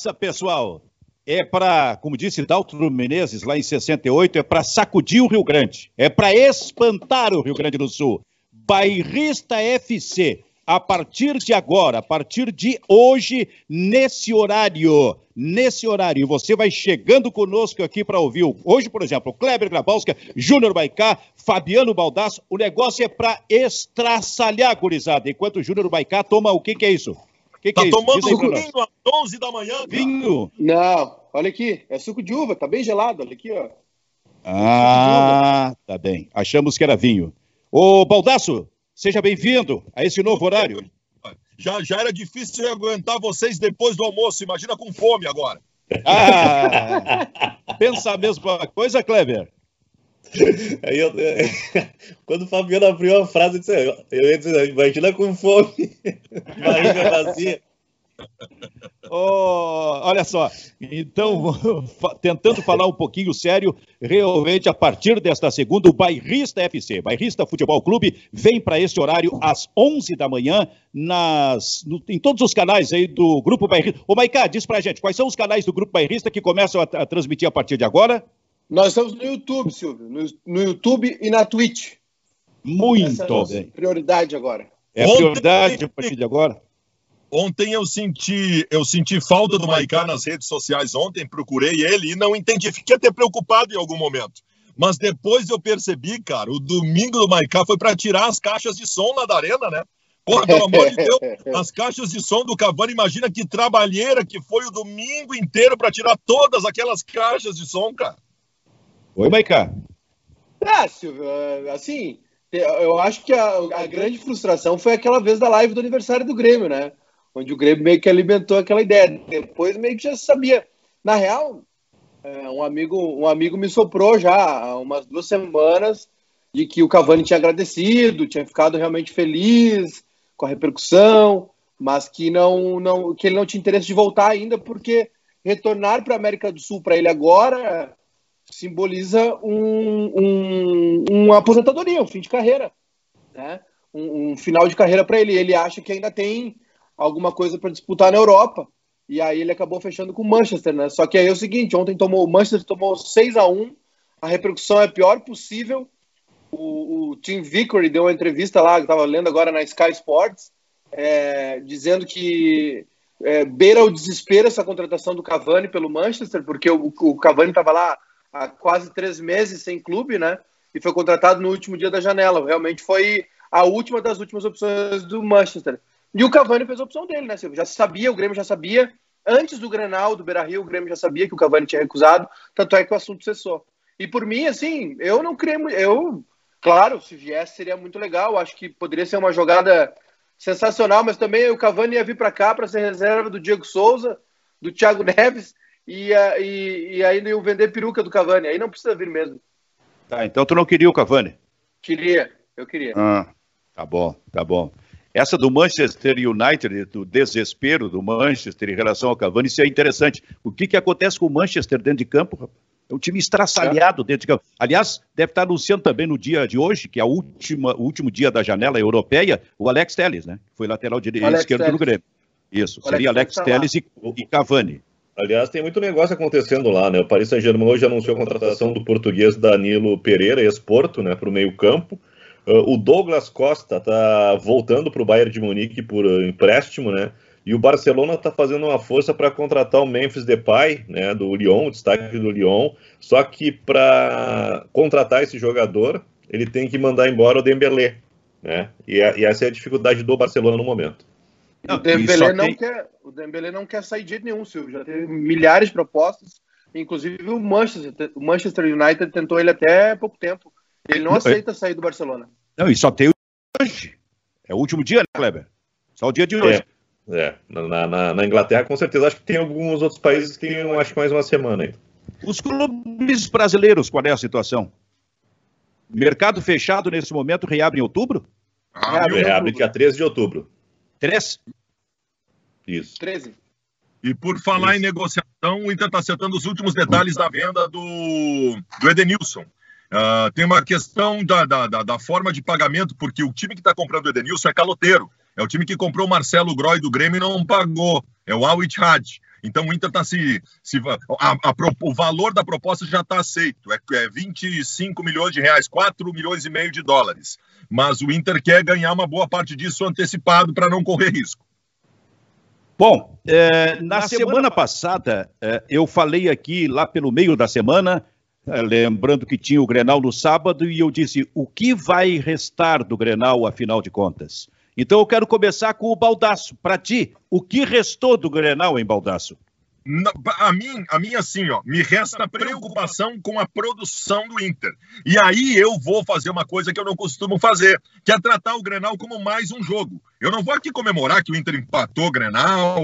Essa, pessoal, é para, como disse Daltro Menezes lá em 68, é para sacudir o Rio Grande, é para espantar o Rio Grande do Sul. Bairrista FC, a partir de agora, a partir de hoje, nesse horário, nesse horário, você vai chegando conosco aqui para ouvir. Hoje, por exemplo, Kleber Grabowska, Júnior Baicá, Fabiano Baldasso, o negócio é para estraçalhar, gurizada, enquanto o Júnior Baicá toma o que que é isso? Que que tá é tomando vinho às 11 da manhã? Cara. Vinho? Não, olha aqui, é suco de uva, tá bem gelado, olha aqui, ó. Ah, tá bem. Achamos que era vinho. Ô, Baldasso, seja bem-vindo a esse novo horário. Já, já era difícil aguentar vocês depois do almoço, imagina com fome agora. Ah, pensa a mesma coisa, Kleber? Aí eu, quando o Fabiano abriu a frase, eu, disse, eu imagina com fome, barriga vazia. Oh, olha só, então, tentando falar um pouquinho sério, realmente a partir desta segunda, o Bairrista FC, Bairrista Futebol Clube, vem para este horário às 11 da manhã, nas, no, em todos os canais aí do Grupo Bairrista. Ô, Maicá, diz pra gente, quais são os canais do Grupo Bairrista que começam a, a transmitir a partir de agora? Nós estamos no YouTube, Silvio. No, no YouTube e na Twitch. Muito Essa é bem. prioridade agora. É a prioridade a partir de agora? Ontem eu senti, eu senti falta do Maicá nas redes sociais ontem, procurei ele e não entendi, fiquei até preocupado em algum momento. Mas depois eu percebi, cara, o domingo do Maicá foi para tirar as caixas de som lá da arena, né? Porra, pelo amor de Deus, as caixas de som do Cavani, imagina que trabalheira que foi o domingo inteiro para tirar todas aquelas caixas de som, cara. Oi, Maicá. Ah, Silvio, assim, eu acho que a, a, grande frustração foi aquela vez da live do aniversário do Grêmio, né? Onde o Grêmio meio que alimentou aquela ideia. Depois meio que já sabia. Na real, é, um amigo, um amigo me soprou já há umas duas semanas de que o Cavani tinha agradecido, tinha ficado realmente feliz com a repercussão, mas que não, não que ele não tinha interesse de voltar ainda porque retornar para a América do Sul para ele agora simboliza um, um, uma aposentadoria, um fim de carreira, né? um, um final de carreira para ele. Ele acha que ainda tem alguma coisa para disputar na Europa. E aí ele acabou fechando com o Manchester, né? Só que aí é o seguinte, ontem tomou o Manchester tomou 6 a 1 a repercussão é a pior possível. O, o Tim Vickery deu uma entrevista lá, que estava lendo agora na Sky Sports, é, dizendo que é, beira o desespero essa contratação do Cavani pelo Manchester, porque o, o Cavani estava lá há quase três meses sem clube, né? E foi contratado no último dia da janela. Realmente foi a última das últimas opções do Manchester. E o Cavani fez a opção dele, né, Silvio? Já sabia, o Grêmio já sabia. Antes do Grenal, do Beira-Rio, o Grêmio já sabia que o Cavani tinha recusado. Tanto é que o assunto cessou. E por mim, assim, eu não creio... Eu, claro, se viesse seria muito legal. Acho que poderia ser uma jogada sensacional, mas também o Cavani ia vir para cá para ser reserva do Diego Souza, do Thiago Neves e, e, e ainda iam vender peruca do Cavani. Aí não precisa vir mesmo. Tá, então tu não queria o Cavani? Queria, eu queria. Ah, tá bom, tá bom. Essa do Manchester United, do desespero do Manchester em relação ao Cavani, isso é interessante. O que, que acontece com o Manchester dentro de campo? É um time estraçalhado dentro de campo. Aliás, deve estar anunciando também no dia de hoje, que é a última, o último dia da janela europeia, o Alex Telles, né? Foi lateral direito esquerdo Telles. do Grêmio. Isso, seria Alex, Alex Telles e, e Cavani. Aliás, tem muito negócio acontecendo lá, né? O Paris Saint-Germain hoje anunciou a contratação do português Danilo Pereira, ex-Porto, né, para o meio-campo. Uh, o Douglas Costa está voltando para o Bayern de Munique por uh, empréstimo, né? E o Barcelona está fazendo uma força para contratar o Memphis Depay, né, do Lyon, o destaque do Lyon. Só que para contratar esse jogador, ele tem que mandar embora o Dembélé, né? E, a, e essa é a dificuldade do Barcelona no momento. Não, o, Dembélé não tem... quer, o Dembélé não quer sair de jeito nenhum, Silvio. Já teve milhares de propostas. Inclusive o Manchester, o Manchester United tentou ele até pouco tempo. Ele não, não aceita sair do Barcelona. Não, e só tem hoje. É o último dia, né, Kleber? Só o dia de hoje. É, é. Na, na, na, Inglaterra, com certeza. Acho que tem alguns outros países que tem, acho que mais uma semana aí. Os clubes brasileiros, qual é a situação? Mercado fechado nesse momento reabre em outubro? Ah, reabre, reabre dia 13 de outubro. Três? Isso. 13. E por falar Isso. em negociação, o Inter está acertando os últimos detalhes da venda do, do Edenilson. Uh, tem uma questão da, da, da, da, forma de pagamento, porque o time que está comprando o Edenilson é caloteiro. É o time que comprou o Marcelo Groy do Grêmio e não pagou. É o Al Ittihad. Então o Inter está se. se a, a, o valor da proposta já está aceito. É, é 25 milhões de reais, 4 milhões e meio de dólares. Mas o Inter quer ganhar uma boa parte disso antecipado para não correr risco. Bom, é, na, na, semana, semana passada, é, eu falei aqui lá pelo meio da semana, é, lembrando que tinha o Grenal no sábado, e eu disse: o que vai restar do Grenal, afinal de contas? Então eu quero começar com o Baldaço. Para ti, o que restou do Grenal em Baldaço? a mim, a mim assim, ó, me resta preocupação com a produção do Inter. E aí eu vou fazer uma coisa que eu não costumo fazer, que é tratar o Grenal como mais um jogo. Eu não vou aqui comemorar que o Inter empatou Grenal,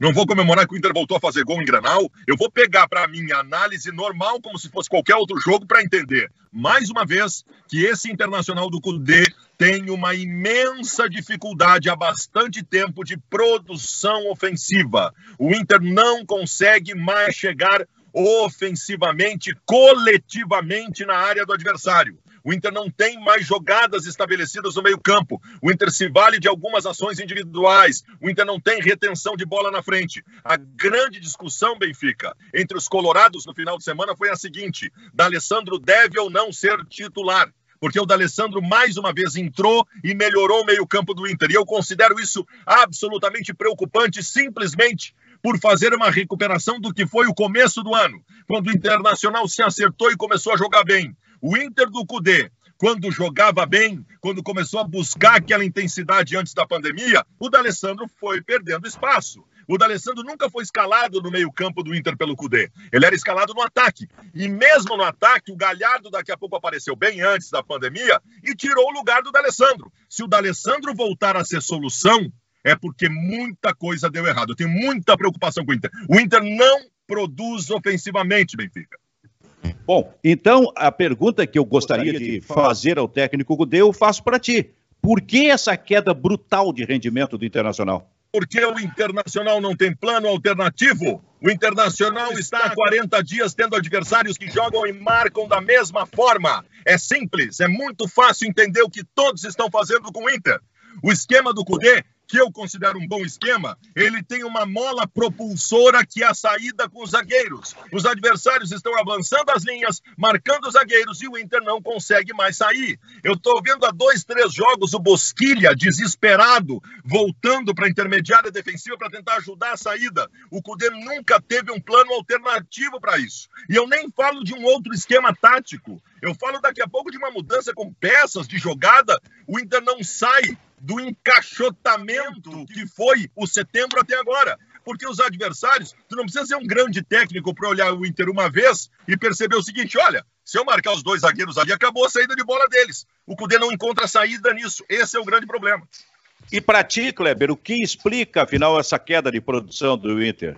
não vou comemorar que o Inter voltou a fazer gol em Grenal. Eu vou pegar para mim a análise normal, como se fosse qualquer outro jogo, para entender, mais uma vez, que esse Internacional do Cudê tem uma imensa dificuldade há bastante tempo de produção ofensiva. O Inter não consegue mais chegar ofensivamente, coletivamente na área do adversário. O Inter não tem mais jogadas estabelecidas no meio-campo. O Inter se vale de algumas ações individuais. O Inter não tem retenção de bola na frente. A grande discussão, Benfica, entre os colorados no final de semana foi a seguinte: D'Alessandro deve ou não ser titular? porque o D'Alessandro mais uma vez entrou e melhorou o meio-campo do Inter. E eu considero isso absolutamente preocupante, simplesmente por fazer uma recuperação do que foi o começo do ano, quando o Internacional se acertou e começou a jogar bem. O Inter do Cudê, quando jogava bem, quando começou a buscar aquela intensidade antes da pandemia, o D'Alessandro foi perdendo espaço. O D'Alessandro nunca foi escalado no meio-campo do Inter pelo Cudê. Ele era escalado no ataque. E mesmo no ataque, o Galhardo daqui a pouco apareceu bem antes da pandemia e tirou o lugar do D'Alessandro. Se o D'Alessandro voltar a ser solução, é porque muita coisa deu errado. Eu tenho muita preocupação com o Inter. O Inter não produz ofensivamente, Benfica. Bom, então a pergunta que eu gostaria de fazer ao técnico Gudê, eu faço para ti. Por que essa queda brutal de rendimento do Internacional? Porque o Internacional não tem plano alternativo. O Internacional está há 40 dias tendo adversários que jogam e marcam da mesma forma. É simples, é muito fácil entender o que todos estão fazendo com o Inter. O esquema do Cudê que eu considero um bom esquema, ele tem uma mola propulsora que é a saída com os zagueiros. Os adversários estão avançando as linhas, marcando os zagueiros e o Inter não consegue mais sair. Eu estou vendo há dois, três jogos o Bosquilha, desesperado, voltando para a intermediária defensiva para tentar ajudar a saída. O Cudê nunca teve um plano alternativo para isso. E eu nem falo de um outro esquema tático. Eu falo daqui a pouco de uma mudança com peças de jogada. O Inter não sai do encaixotamento que foi o setembro até agora. Porque os adversários, tu não precisa ser um grande técnico para olhar o Inter uma vez e perceber o seguinte: olha, se eu marcar os dois zagueiros ali, acabou a saída de bola deles. O Cudê não encontra saída nisso. Esse é o grande problema. E para ti, Kleber, o que explica, afinal, essa queda de produção do Inter?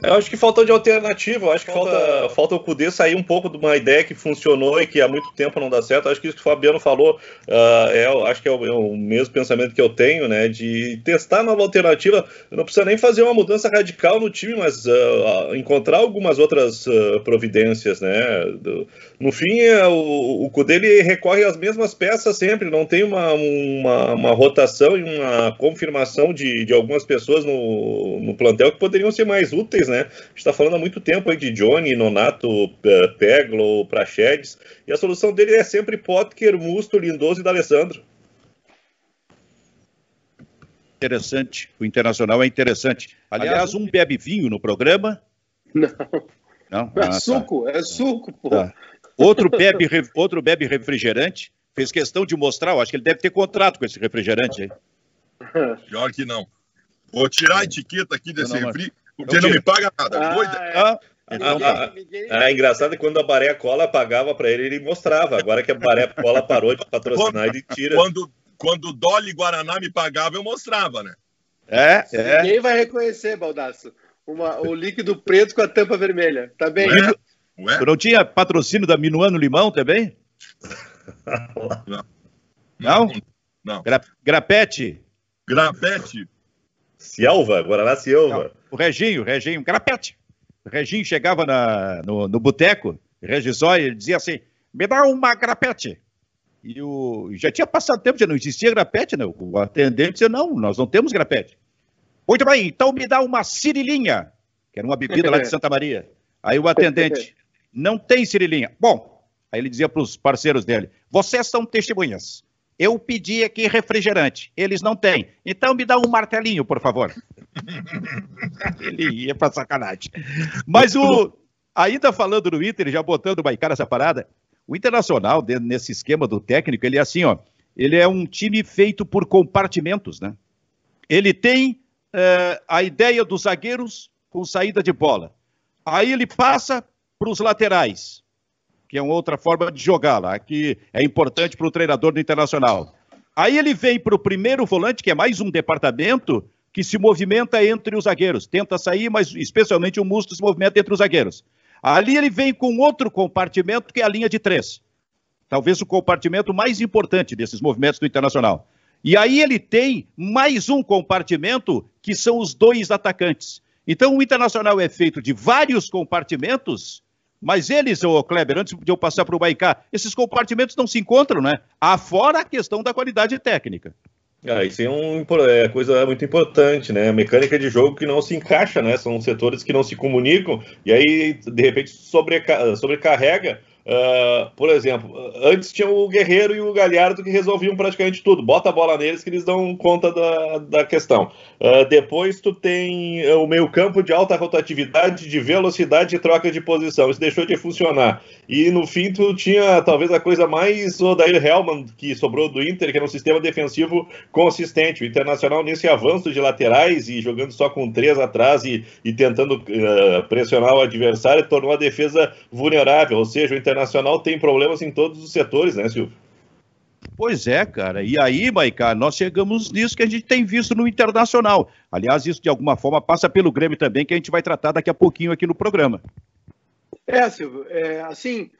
Eu acho que faltou de alternativa, eu acho que falta, falta o Cudê sair um pouco de uma ideia que funcionou e que há muito tempo não dá certo. Acho que isso que o Fabiano falou, uh, é, acho que é o, é o, mesmo pensamento que eu tenho, né? De testar nova alternativa. Não precisa nem fazer uma mudança radical no time, mas uh, encontrar algumas outras uh, providências, né? Do, no fim, é, o, o Cudê ele recorre às mesmas peças sempre, não tem uma, uma, uma rotação e uma confirmação de, de algumas pessoas no, no plantel que poderiam ser mais úteis né? A gente está falando há muito tempo aí de Johnny, Nonato, eh, Peglo, Prachedes, e a solução dele é sempre Potker, Musto, Lindoso e D'Alessandro. Interessante, o Internacional é interessante. Aliás, um bebe vinho no programa? Não. Não? É ah, suco, tá. é suco, pô. Tá. Outro, bebe, outro bebe refrigerante, fez questão de mostrar, eu acho que ele deve ter contrato com esse refrigerante aí. Pior que não. Vou tirar a etiqueta aqui desse não, refri, porque não me paga nada. Ah, é. Ah, então, tá. é engraçado que quando a Baré Cola pagava para ele, ele mostrava. Agora que a Baré Cola parou de patrocinar, quando, ele tira. Quando, quando o Dolly Guaraná me pagava, eu mostrava, né? É, é. Ninguém vai reconhecer, Baldaço. Uma, o líquido preto com a tampa vermelha. Tá bem? Ué? Ué? Tu não tinha patrocínio da Minuano Limão também? Não. Não? Não. Gra Grapete? Grapete. Silva, Guaraná Silva. O Reginho, Reginho, grapete. O Reginho chegava na, no, no boteco, Regisói, ele dizia assim: me dá uma grapete. E o, já tinha passado tempo, já não existia grapete, né? O atendente dizia: não, nós não temos grapete. Muito bem, então me dá uma cirilinha, que era uma bebida lá de Santa Maria. Aí o atendente, não tem cirilinha. Bom, aí ele dizia para os parceiros dele, vocês são testemunhas. Eu pedi aqui refrigerante, eles não têm. Então me dá um martelinho, por favor. ele ia para sacanagem. Mas o, ainda falando do Inter, já botando o Baicá essa parada, o Internacional, nesse esquema do técnico, ele é assim, ó, ele é um time feito por compartimentos, né? Ele tem uh, a ideia dos zagueiros com saída de bola. Aí ele passa para os laterais, que é uma outra forma de jogar lá, que é importante para o treinador do Internacional. Aí ele vem para o primeiro volante, que é mais um departamento que se movimenta entre os zagueiros. Tenta sair, mas especialmente o Musto se movimenta entre os zagueiros. Ali ele vem com outro compartimento, que é a linha de três. Talvez o compartimento mais importante desses movimentos do Internacional. E aí ele tem mais um compartimento, que são os dois atacantes. Então o Internacional é feito de vários compartimentos, mas eles, ô Kleber, antes de eu passar para o Baicá, esses compartimentos não se encontram, né? Afora a questão da qualidade técnica. Ah, isso é uma é coisa muito importante, né? Mecânica de jogo que não se encaixa, né? São setores que não se comunicam e aí, de repente, sobreca sobrecarrega Uh, por exemplo, antes tinha o Guerreiro e o Galhardo que resolviam praticamente tudo. Bota a bola neles que eles dão conta da, da questão. Uh, depois tu tem o meio campo de alta rotatividade, de velocidade e troca de posição. Isso deixou de funcionar. E no fim tu tinha talvez a coisa mais Odair Hellman que sobrou do Inter, que era um sistema defensivo consistente. O Internacional nesse avanço de laterais e jogando só com três atrás e, e tentando uh, pressionar o adversário tornou a defesa vulnerável. Ou seja, o Inter Internacional tem problemas em todos os setores, né, Silvio? Pois é, cara. E aí, Maicá, nós chegamos nisso que a gente tem visto no Internacional. Aliás, isso de alguma forma passa pelo Grêmio também, que a gente vai tratar daqui a pouquinho aqui no programa. É, Silvio, é, assim,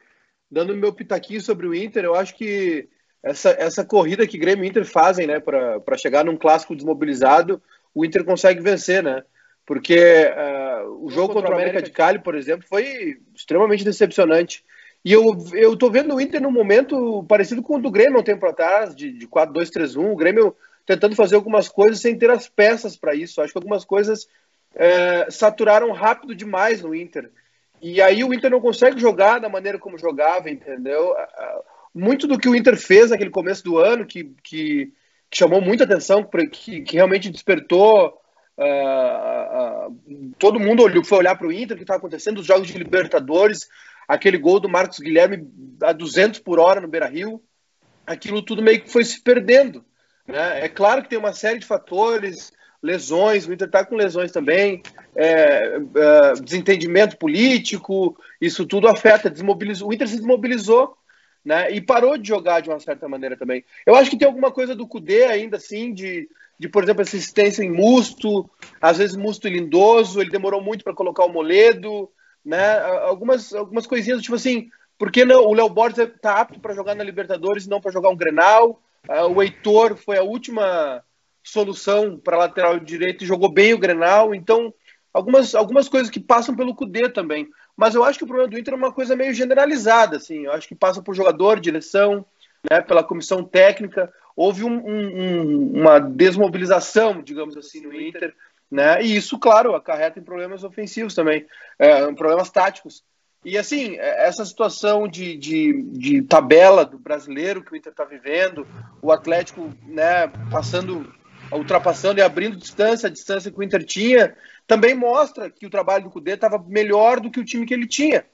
dando meu pitaquinho sobre o Inter, eu acho que essa, essa corrida que Grêmio e Inter fazem, né, para chegar num clássico desmobilizado, o Inter consegue vencer, né? Porque uh, o jogo contra o América de Cali, por exemplo, foi extremamente decepcionante. E eu, eu tô vendo o Inter num momento parecido com o do Grêmio um tempo atrás, de, de 4-2-3-1. O Grêmio tentando fazer algumas coisas sem ter as peças para isso. Acho que algumas coisas é, saturaram rápido demais no Inter. E aí o Inter não consegue jogar da maneira como jogava, entendeu? Muito do que o Inter fez naquele começo do ano, que, que, que chamou muita atenção, que, que realmente despertou. Uh, uh, todo mundo olhou, foi olhar para o Inter, o que estava acontecendo, os jogos de Libertadores, aquele gol do Marcos Guilherme a 200 por hora no Beira Rio, aquilo tudo meio que foi se perdendo. Né? É claro que tem uma série de fatores, lesões, o Inter está com lesões também, é, é, desentendimento político, isso tudo afeta, desmobilizou. O Inter se desmobilizou né? e parou de jogar de uma certa maneira também. Eu acho que tem alguma coisa do Cudê ainda assim, de, de por exemplo, assistência em Musto, às vezes Musto e Lindoso, ele demorou muito para colocar o Moledo né? Algumas, algumas coisinhas, tipo assim, por que não, o Léo Borges está apto para jogar na Libertadores não para jogar um Grenal? O Heitor foi a última solução para lateral direito e jogou bem o Grenal. Então, algumas, algumas coisas que passam pelo Cudê também. Mas eu acho que o problema do Inter é uma coisa meio generalizada, assim. Eu acho que passa por jogador, direção, né, pela comissão técnica. Houve um, um, uma desmobilização, digamos assim, no Inter né? E isso, claro, acarreta em problemas ofensivos também, é, problemas táticos. E assim, é, essa situação de, de, de, tabela do brasileiro que o Inter está vivendo, o Atlético né, passando, ultrapassando e abrindo distância, a distância que o Inter tinha, também mostra que o trabalho do Cudê estava melhor do que o time que ele tinha.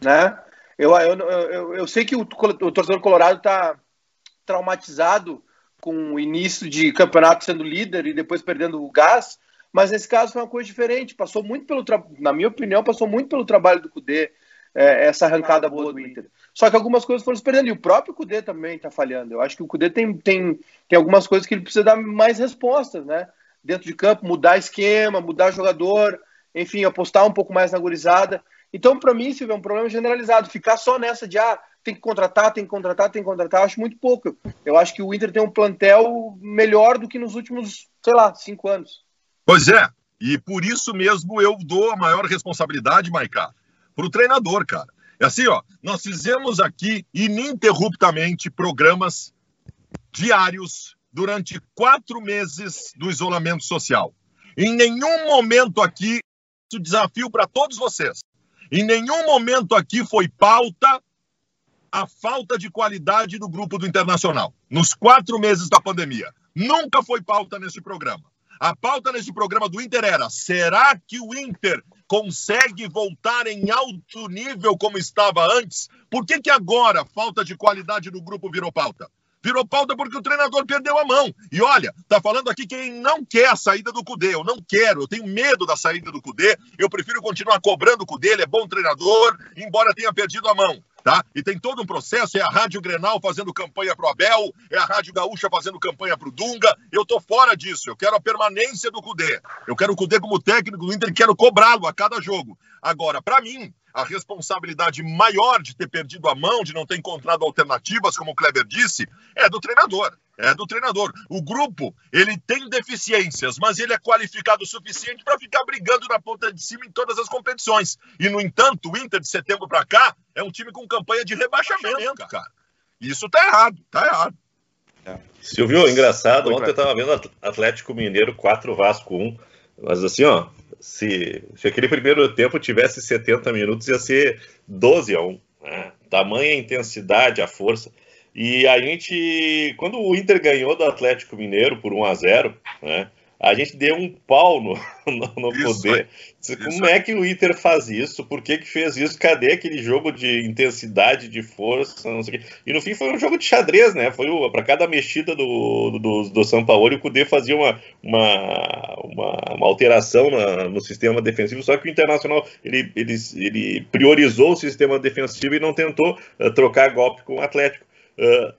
Né? Eu, eu, eu, eu sei que o, o torcedor colorado está traumatizado com o início de campeonato sendo líder e depois perdendo o gás, mas nesse caso foi uma coisa diferente. Passou muito pelo, na minha opinião, passou muito pelo trabalho do Cudê, é, essa arrancada boa do Inter. Só que algumas coisas foram se perdendo. E o próprio Cudê também está falhando. Eu acho que o Cudê tem, tem, tem algumas coisas que ele precisa dar mais respostas, né? Dentro de campo, mudar esquema, mudar jogador, enfim, apostar um pouco mais na gurizada. Então, para mim, Silvio, é um problema generalizado. Ficar só nessa de, ah, tem que contratar, tem que contratar, tem que contratar, acho muito pouco. Eu acho que o Inter tem um plantel melhor do que nos últimos, sei lá, cinco anos. Pois é, e por isso mesmo eu dou a maior responsabilidade, Maicá, para o treinador, cara. É assim, ó, nós fizemos aqui ininterruptamente programas diários durante quatro meses do isolamento social. Em nenhum momento aqui, desafio para todos vocês. Em nenhum momento aqui foi pauta a falta de qualidade do grupo do Internacional. Nos quatro meses da pandemia. Nunca foi pauta nesse programa. A pauta nesse programa do Inter era: será que o Inter consegue voltar em alto nível como estava antes? Por que, que agora falta de qualidade do grupo virou pauta? Virou pauta porque o treinador perdeu a mão. E olha, tá falando aqui quem não quer a saída do Cudê. Eu não quero, eu tenho medo da saída do Cudê. Eu prefiro continuar cobrando o Cudê, ele é bom treinador, embora tenha perdido a mão. Tá? E tem todo um processo, é a Rádio Grenal fazendo campanha pro Abel, é a Rádio Gaúcha fazendo campanha pro Dunga. Eu tô fora disso. Eu quero a permanência do Cudê. Eu quero o Cudê como técnico do Inter, quero cobrá-lo a cada jogo. Agora, para mim, a responsabilidade maior de ter perdido a mão, de não ter encontrado alternativas, como o Kleber disse, é do treinador. É do treinador. O grupo, ele tem deficiências, mas ele é qualificado o suficiente para ficar brigando na ponta de cima em todas as competições. E, no entanto, o Inter de setembro para cá é um time com campanha de rebaixamento, cara. Isso tá errado, tá errado. É. Silvio, engraçado, ontem eu tava vendo Atlético Mineiro 4 Vasco 1, mas assim, ó, se, se aquele primeiro tempo tivesse 70 minutos, ia ser 12 a 1. Né? Tamanha intensidade, a força. E a gente, quando o Inter ganhou do Atlético Mineiro por 1 a 0 né? a gente deu um pau no, no, no poder. Isso, Como isso. é que o Inter faz isso? Por que, que fez isso? Cadê aquele jogo de intensidade, de força? E no fim foi um jogo de xadrez, né? Foi para cada mexida do, do, do São Paulo, o Cudê fazia uma, uma, uma, uma alteração na, no sistema defensivo, só que o Internacional ele, ele, ele priorizou o sistema defensivo e não tentou uh, trocar golpe com o Atlético. Uh,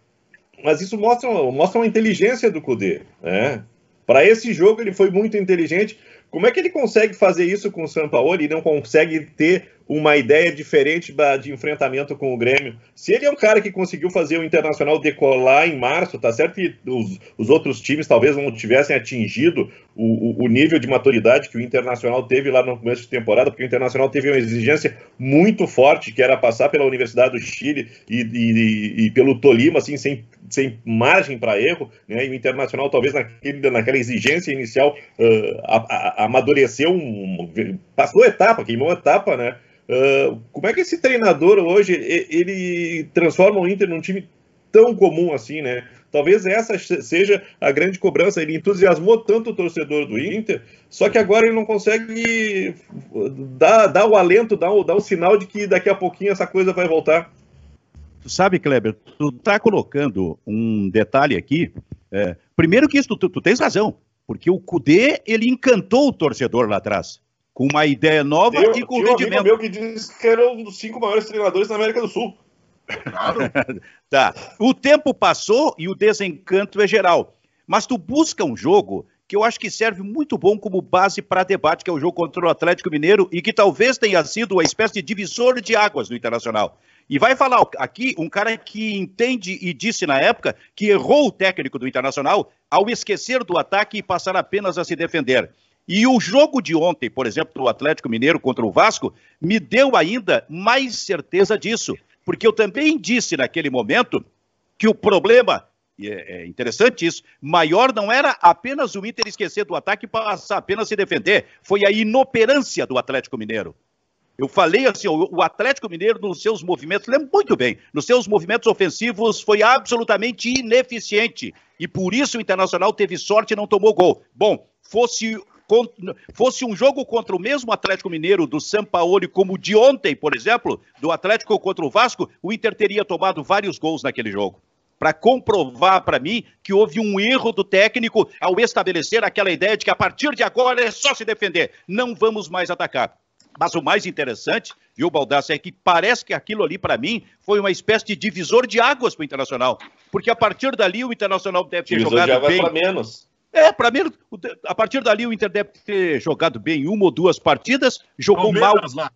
mas isso mostra, mostra uma inteligência do Cudê, né? Para esse jogo ele foi muito inteligente. Como é que ele consegue fazer isso com o Sampaoli e não consegue ter uma ideia diferente de enfrentamento com o Grêmio. Se ele é um cara que conseguiu fazer o Internacional decolar em março, tá certo que os, os outros times talvez não tivessem atingido o, o, nível de maturidade que o Internacional teve lá no começo de temporada, porque o Internacional teve uma exigência muito forte, que era passar pela Universidade do Chile e, e, e pelo Tolima, assim, sem, sem margem para erro, né? e o Internacional talvez naquele, naquela exigência inicial uh, a, a, amadureceu, um, passou etapa, queimou etapa, né? Uh, como é que esse treinador hoje ele transforma o Inter num time tão comum assim, né? Talvez essa seja a grande cobrança. Ele entusiasmou tanto o torcedor do Inter, só que agora ele não consegue dar, dar o alento, dar o, dar o sinal de que daqui a pouquinho essa coisa vai voltar. Tu sabe, Kleber, tu tá colocando um detalhe aqui. É, primeiro que isso, tu, tu tens razão, porque o Cudê, ele encantou o torcedor lá atrás com uma ideia nova eu, e com rendimento. Um meu que disse que era um dos cinco maiores treinadores da América do Sul. Claro. tá. O tempo passou e o desencanto é geral. Mas tu busca um jogo que eu acho que serve muito bom como base para debate, que é o jogo contra o Atlético Mineiro e que talvez tenha sido uma espécie de divisor de águas no Internacional. E vai falar aqui um cara que entende e disse na época que errou o técnico do Internacional ao esquecer do ataque e passar apenas a se defender. E o jogo de ontem, por exemplo, do Atlético Mineiro contra o Vasco, me deu ainda mais certeza disso. Porque eu também disse naquele momento que o problema, e é, é interessante isso, maior não era apenas o Inter esquecer do ataque e passar apenas se defender, foi a inoperância do Atlético Mineiro. Eu falei assim, o Atlético Mineiro nos seus movimentos, lembro muito bem, nos seus movimentos ofensivos foi absolutamente ineficiente. E por isso o Internacional teve sorte e não tomou gol. Bom, fosse fosse um jogo contra o mesmo Atlético Mineiro do Sampaoli, como o de ontem, por exemplo, do Atlético contra o Vasco, o Inter teria tomado vários gols naquele jogo. Para comprovar para mim que houve um erro do técnico ao estabelecer aquela ideia de que a partir de agora é só se defender, não vamos mais atacar. Mas o mais interessante, viu, Baldassi, é que parece que aquilo ali, para mim, foi uma espécie de divisor de águas para o Internacional. Porque a partir dali o Internacional deve ter divisor jogado de bem. menos. É, para mim, a partir dali o Inter deve ter jogado bem uma ou duas partidas, jogou Palmeiras, mal.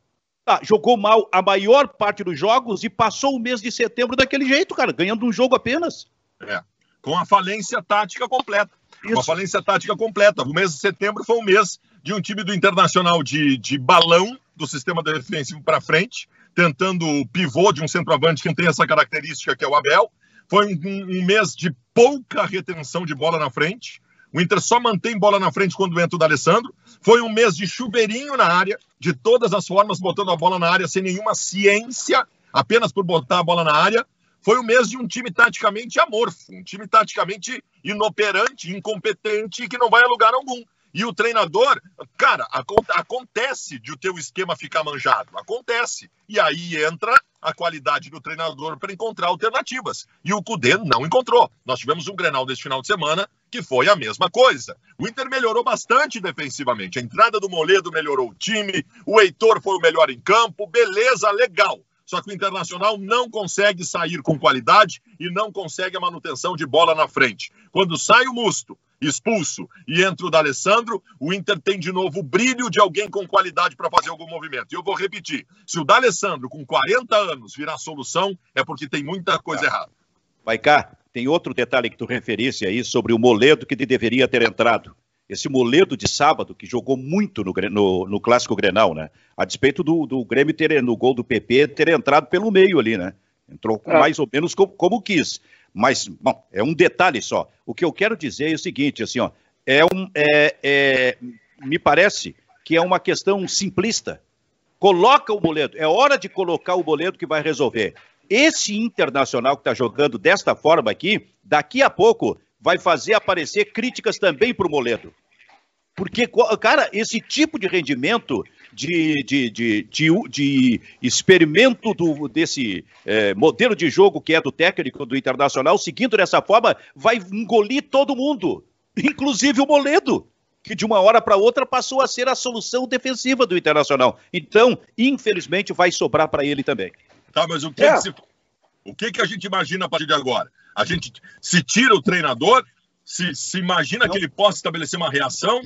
Ah, jogou mal a maior parte dos jogos e passou o mês de setembro daquele jeito, cara, ganhando um jogo apenas. É, com a falência tática completa. Isso. Uma falência tática completa. O mês de setembro foi um mês de um time do Internacional de, de balão do sistema defensivo para frente, tentando o pivô de um centroavante que tem essa característica que é o Abel. Foi um, um mês de pouca retenção de bola na frente O Inter só mantém bola na frente quando entra o D'Alessandro. Foi um mês de chuveirinho na área, de todas as formas, botando a bola na área sem nenhuma ciência, apenas por botar a bola na área. Foi o mês de um time taticamente amorfo, um time taticamente inoperante, incompetente que não vai a lugar algum. E o treinador, cara, acontece de o teu esquema ficar manjado, acontece. E aí entra a qualidade do treinador para encontrar alternativas. E o Cudê não encontrou. Nós tivemos um Grenal deste final de semana que foi a mesma coisa. O Inter melhorou bastante defensivamente. A entrada do Moledo melhorou o time, o Heitor foi o melhor em campo, beleza, legal. Só que o Internacional não consegue sair com qualidade e não consegue a manutenção de bola na frente. Quando sai o Musto, expulso, e entra o D'Alessandro, o Inter tem de novo o brilho de alguém com qualidade para fazer algum movimento. E eu vou repetir: se o D'Alessandro, com 40 anos, virar solução, é porque tem muita coisa errada. Vai cá, tem outro detalhe que tu referisse aí sobre o Moledo que deveria ter entrado. Esse Moledo de sábado, que jogou muito no, no, no Clássico Grenal, né? A despeito do, do Grêmio ter, no gol do PP, ter entrado pelo meio ali, né? Entrou é. mais ou menos como, como quis. Mas, bom, é um detalhe só. O que eu quero dizer é o seguinte, assim, ó, é um, é, é, me parece que é uma questão simplista. Coloca o boleto, é hora de colocar o boleto que vai resolver. Esse internacional que está jogando desta forma aqui, daqui a pouco vai fazer aparecer críticas também para o Moledo. Porque, cara, esse tipo de rendimento de, de, de, de, de experimento do, desse é, modelo de jogo que é do técnico do Internacional, seguindo dessa forma, vai engolir todo mundo, inclusive o Moledo, que de uma hora para outra passou a ser a solução defensiva do Internacional. Então, infelizmente, vai sobrar para ele também. Tá, mas o que, é. que se, o que, que a gente imagina a partir de agora? A gente se tira o treinador, se, se imagina Não. que ele possa estabelecer uma reação,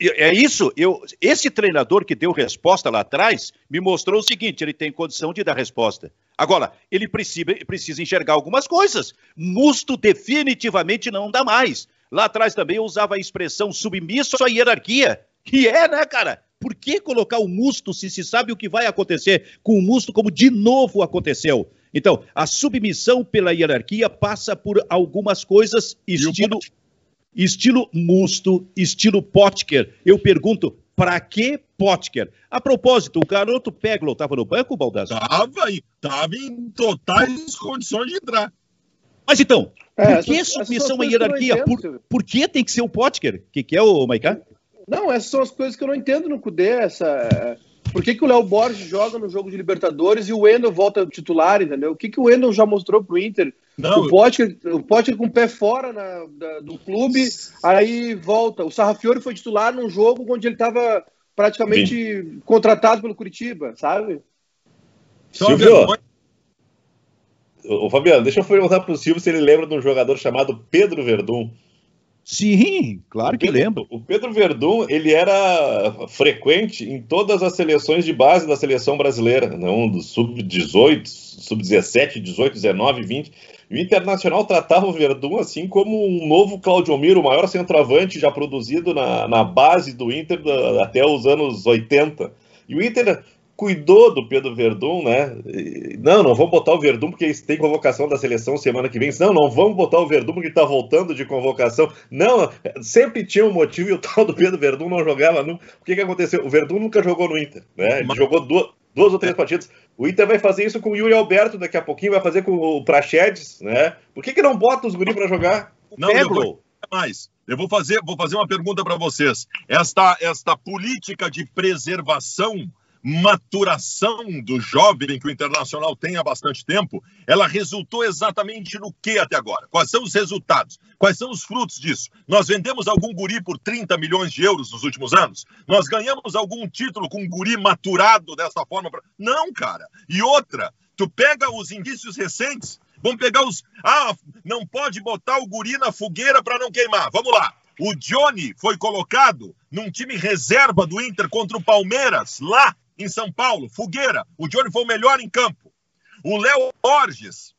é isso. Eu, esse treinador que deu resposta lá atrás me mostrou o seguinte: ele tem condição de dar resposta. Agora, ele precisa, precisa enxergar algumas coisas. Musto definitivamente não dá mais. Lá atrás também eu usava a expressão submisso à hierarquia. E é, né, cara? Por que colocar o musto se se sabe o que vai acontecer com o musto, como de novo aconteceu? Então, a submissão pela hierarquia passa por algumas coisas, estilo estilo Musto, estilo Potker. Eu pergunto, para que Potker? A propósito, o garoto Peglo estava no banco, Baldassar? Estava estava em totais condições de entrar. Mas então, é, por que submissão à hierarquia? Por, por que tem que ser o Potker? O que, que é o Maicá? Não, essas são as coisas que eu não entendo no Cudê. Essa, por que, que o Léo Borges joga no jogo de Libertadores e o Wendel volta titular, entendeu? O que, que o Wendel já mostrou pro Inter? Não, o Potker, o Potker com o pé fora na, da, do clube, aí volta. O Sarrafiori foi titular num jogo onde ele estava praticamente Sim. contratado pelo Curitiba, sabe? Silvio, o Fabiano, deixa eu perguntar pro Silvio se ele lembra de um jogador chamado Pedro Verdun. Sim, claro que Pedro, lembro. O Pedro Verdun, ele era frequente em todas as seleções de base da seleção brasileira, não do sub-18, sub-17, 18, 19, 20. E o Internacional tratava o Verdun assim como um novo Claudio Miro, o maior centroavante já produzido na, na base do Inter da, até os anos 80. E o Inter cuidou do Pedro Verdun, né? Não, não vamos botar o Verdun porque tem convocação da seleção semana que vem. Não, não vamos botar o Verdun porque está voltando de convocação. Não, sempre tinha um motivo e o tal do Pedro Verdun não jogava nunca. O que, que aconteceu? O Verdun nunca jogou no Inter, né? Ele jogou duas, duas ou três partidas. O Inter vai fazer isso com o Yuri Alberto daqui a pouquinho, vai fazer com o Prachedes, né? Por que, que não bota os guri para jogar? Não, eu vou mais. Eu vou fazer, vou fazer uma pergunta para vocês. Esta, esta política de preservação maturação do jovem que o Internacional tem há bastante tempo, ela resultou exatamente no que até agora? Quais são os resultados? Quais são os frutos disso? Nós vendemos algum guri por 30 milhões de euros nos últimos anos? Nós ganhamos algum título com um guri maturado dessa forma? Pra... Não, cara. E outra, tu pega os indícios recentes, vamos pegar os. Ah, não pode botar o guri na fogueira para não queimar. Vamos lá. O Johnny foi colocado num time reserva do Inter contra o Palmeiras, lá em São Paulo, fogueira. O Johnny foi o melhor em campo. O Léo Borges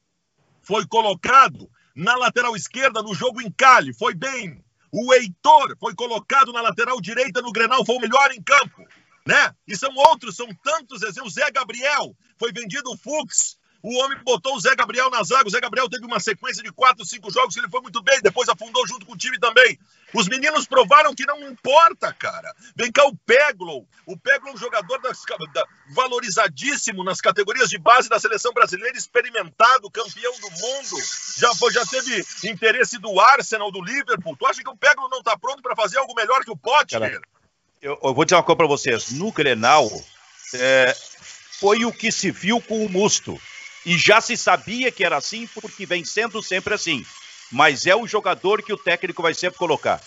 foi colocado na lateral esquerda no jogo em Cali, foi bem. O Heitor foi colocado na lateral direita no Grenal, foi o melhor em campo. Né? E são outros, são tantos exemplos. O Zé Gabriel foi vendido o Fux. O homem botou o Zé Gabriel na zaga. O Zé Gabriel teve uma sequência de quatro, cinco jogos ele foi muito bem. Depois afundou junto com o time também. Os meninos provaram que não importa, cara. Vem cá o Peglow. O Peglow é um jogador das, da, valorizadíssimo nas categorias de base da seleção brasileira, experimentado, campeão do mundo. Já, já teve interesse do Arsenal, do Liverpool. Tu acha que o Peglow não está pronto para fazer algo melhor que o Potker? Eu, eu, vou dizer uma coisa para vocês. No Grenal, é, foi o que se viu com o Musto. E já se sabia que era assim, porque vem sendo sempre assim. Mas é o jogador que o técnico vai sempre colocar.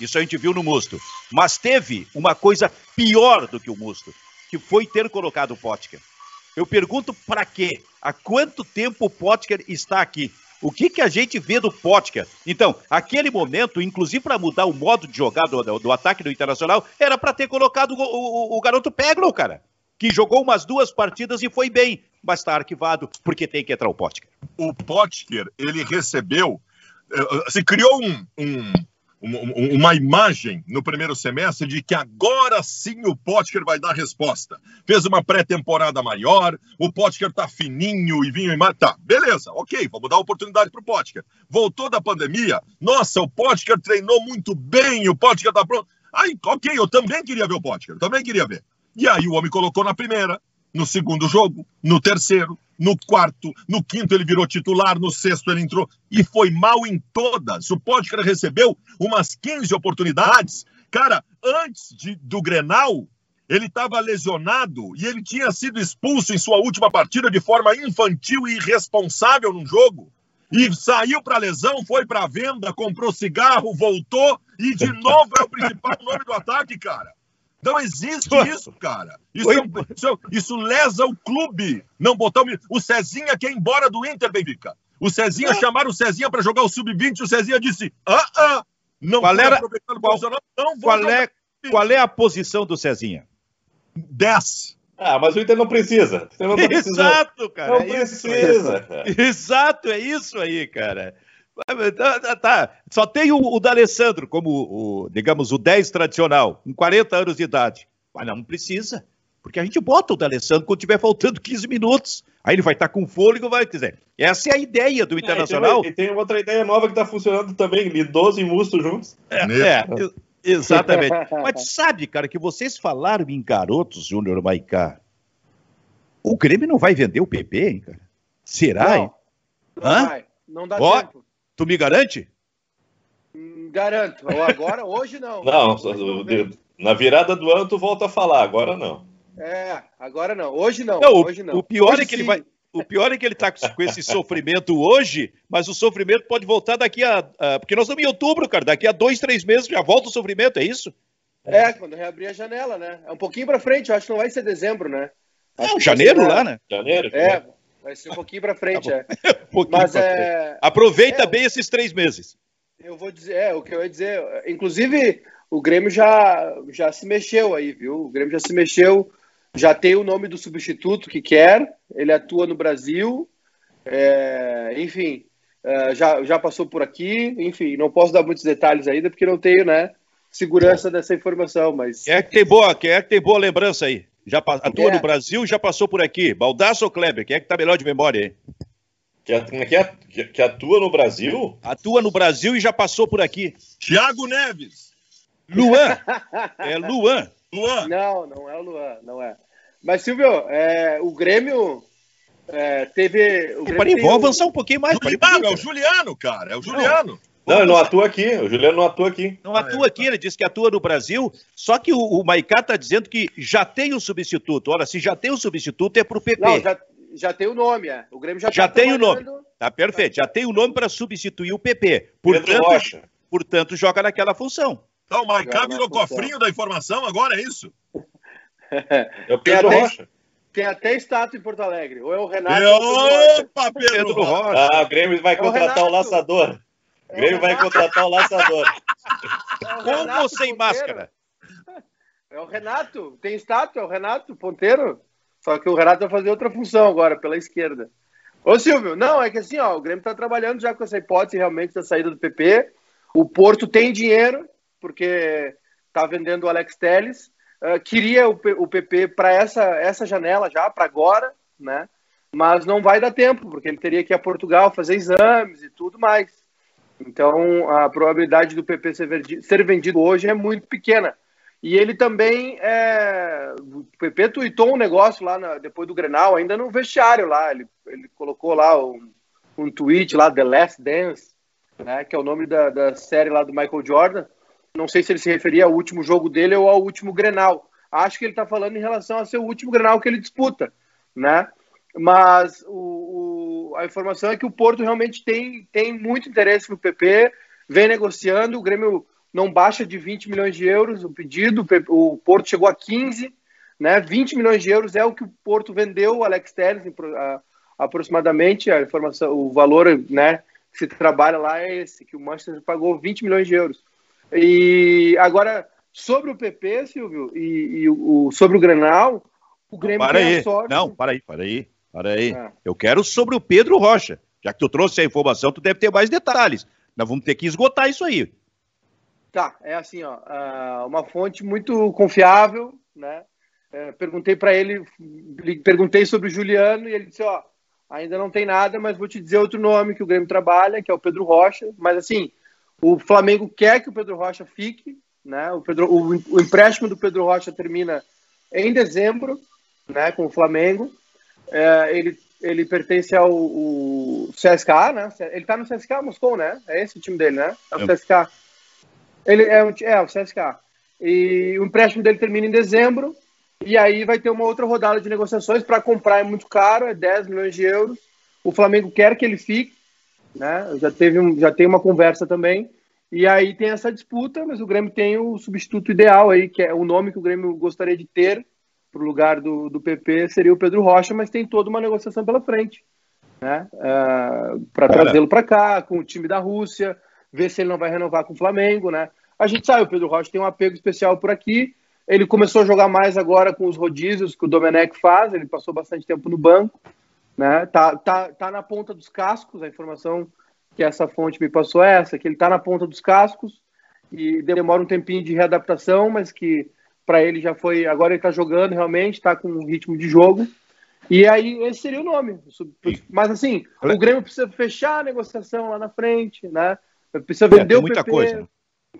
Isso a gente viu no Musto. Mas teve uma coisa pior do que o Musto, que foi ter colocado o Potker. Eu pergunto para quê? Há quanto tempo o Potker está aqui? O que, que a gente vê do Potker? Então, aquele momento, inclusive para mudar o modo de jogar do, do, ataque do Internacional, era para ter colocado o, o, o garoto Peglo, cara que jogou umas duas partidas e foi bem, mas está arquivado porque tem que entrar o Potker. O Potker, ele recebeu, eh, eh, se criou um, um, uma imagem no primeiro semestre de que agora sim o Potker vai dar resposta. Fez uma pré-temporada maior, o Potker tá fininho e vinho e tá, beleza, ok, vamos dar oportunidade pro Potker. Voltou da pandemia, nossa, o Potker treinou muito bem, o Potker tá pronto. Aí, ok, eu também queria ver o Potker, também queria ver. E aí o homem colocou na primeira, no segundo jogo, no terceiro, no quarto, no quinto ele virou titular, no sexto ele entrou e foi mal em todas. O Potker recebeu umas 15 oportunidades. Cara, antes de, do Grenal, ele estava lesionado e ele tinha sido expulso em sua última partida de forma infantil e irresponsável no jogo. E saiu para lesão, foi para venda, comprou cigarro, voltou e de novo é o principal nome do ataque, cara. Não existe isso, cara. Isso, é um, isso, é isso, lesa o clube. Não botar o, o Cezinha quer ir embora do Inter, Benfica. O Cezinha, é. chamaram o Cezinha para jogar o Sub-20, o Cezinha disse, ah, ah, não qual era, qual, não qual é, qual é a posição do Cezinha? 10. Ah, mas o Inter não precisa. Não Exato, cara. Não é precisa. Cara. Exato, é isso aí, cara. Tá, tá, tá. Só tem o, o D'Alessandro como, o, digamos, o 10 tradicional, com 40 anos de idade. Mas não precisa, porque a gente bota o D'Alessandro quando tiver faltando 15 minutos. Aí ele vai estar tá com fôlego, vai dizer. Essa é a ideia do Internacional. É, e, tem, e tem outra ideia nova que está funcionando também, Lidoso e Musto juntos. É, é exatamente. Mas sabe, cara, que vocês falaram em garotos, Júnior Maicá. O Grêmio não vai vender o PP, hein, cara? Será? Não, não Hã? vai. Não dá Ó, tempo. Tu me garante? Garanto. Agora, hoje não. Não, na virada do ano tu volta a falar, agora não. É, agora não. Hoje não. não hoje não. O pior hoje é que sim. ele vai. O pior é que ele está com esse sofrimento hoje, mas o sofrimento pode voltar daqui a, a, Porque nós estamos em outubro, cara. Daqui a dois, três meses já volta o sofrimento, é isso? É, quando reabrir a janela, né? É um pouquinho para frente, eu acho que não vai ser dezembro, né? Acho é, janeiro lá, né? Janeiro. É, Vai ser um pouquinho para frente, tá é. um Mas é. Aproveita é, bem esses três meses. Eu vou dizer, é, o que eu ia dizer. Inclusive, o Grêmio já, já se mexeu aí, viu? O Grêmio já se mexeu, já tem o nome do substituto que quer, ele atua no Brasil, é, enfim, é, já, já passou por aqui, enfim, não posso dar muitos detalhes ainda, porque não tenho, né, segurança dessa informação, mas... Quem é que tem boa, quem é que tem boa lembrança aí? Já atua é. no Brasil, já passou por aqui. Baldaço ou Kleber? Quem é que tá melhor de memória aí? Que, que, que, atua no Brasil? Atua no Brasil e já passou por aqui. Thiago Neves. Luan. é Luan. Luan. Não, não é o Luan, não é. Mas, Silvio, é, o Grêmio é, teve. O Grêmio avançar um pouquinho mais. Juliano, é o Juliano, cara. É o Juliano. Não. Não, ele não atua aqui. O Juliano não atua aqui. Não atua aqui, ele disse que atua no Brasil. Só que o, o Maicá está dizendo que já tem o um substituto. Olha, se já tem o um substituto, é para o PP. Não, já, já tem o nome, é. O Grêmio já, já tá tem o nome. Tá perfeito. Já tem o nome para substituir o PP. Portanto, portanto, joga naquela função. Então, o Maicá virou cofrinho da informação agora, é isso? É o Pedro tem Rocha. tem até estátua em Porto Alegre. Ou é o Renato. Opa, Pedro, Pedro Rocha. Ah, o Grêmio vai é contratar o, o laçador. O Grêmio vai contratar o laçador. É Com ou sem máscara? É o Renato. Tem estátua, é o Renato, ponteiro. Só que o Renato vai fazer outra função agora, pela esquerda. Ô, Silvio, não, é que assim, ó, o Grêmio tá trabalhando já com essa hipótese realmente da saída do PP. O Porto tem dinheiro, porque tá vendendo o Alex Telles. Uh, queria o, o PP para essa, essa janela já, para agora, né? mas não vai dar tempo, porque ele teria que ir a Portugal fazer exames e tudo mais. Então, a probabilidade do PP ser vendido, hoje é muito pequena. E ele também, é... o PP tweetou um negócio lá na, depois do Grenal, ainda no vestiário lá, ele, ele colocou lá um, um tweet lá, The Last Dance, né, que é o nome da, da série lá do Michael Jordan. Não sei se ele se referia ao último jogo dele ou ao último Grenal. Acho que ele está falando em relação a ser o último Grenal que ele disputa, né? Mas o, a informação é que o Porto realmente tem, tem muito interesse no PP, vem negociando, o Grêmio não baixa de 20 milhões de euros o pedido, o Porto chegou a 15, né? 20 milhões de euros é o que o Porto vendeu o Alex Telles aproximadamente, a informação, o valor, né, que se trabalha lá é esse, que o Manchester pagou 20 milhões de euros. E agora sobre o PP, Silvio, e, e o, sobre o Grenal, o Grêmio não, para tem aí. sorte. Não, para aí, para aí. Para aí. É. Eu quero sobre o Pedro Rocha. Já que tu trouxe a informação, tu deve ter mais detalhes. Nós vamos ter que esgotar isso aí. Tá, é assim, ó, ah, uma fonte muito confiável, né? É, perguntei para ele, perguntei sobre o Juliano e ele disse, ó, ainda não tem nada, mas vou te dizer outro nome que o Grêmio trabalha, que é o Pedro Rocha. Mas assim, o Flamengo quer que o Pedro Rocha fique, né? O, Pedro, o, o empréstimo do Pedro Rocha termina em dezembro, né? Com o Flamengo. É, ele, ele pertence ao CSKA, né? Ele tá no CSKA Moscou, né? É esse o time dele, né? É o é. CSKA. Ele é, é o CSKA. E o empréstimo dele termina em dezembro. E aí vai ter uma outra rodada de negociações para comprar é muito caro, é 10 milhões de euros. O Flamengo quer que ele fique, né? Já teve um, já tem uma conversa também. E aí tem essa disputa, mas o Grêmio tem o substituto ideal aí, que é o nome que o Grêmio gostaria de ter para o lugar do, do PP seria o Pedro Rocha, mas tem toda uma negociação pela frente, né? Uh, é, para trazê-lo para cá, com o time da Rússia, ver se ele não vai renovar com o Flamengo, né? A gente sabe, o Pedro Rocha tem um apego especial por aqui. Ele começou a jogar mais agora com os rodízios que o Domenech faz, ele passou bastante tempo no banco, né? Tá, tá, tá na ponta dos cascos, a informação que essa fonte me passou é essa, que ele tá na ponta dos cascos e demora um tempinho de readaptação, mas que para ele já foi. Agora ele está jogando realmente, está com um ritmo de jogo. E aí esse seria o nome. Mas assim, o Grêmio precisa fechar a negociação lá na frente, né? Precisa vender é, o muita PP. Coisa.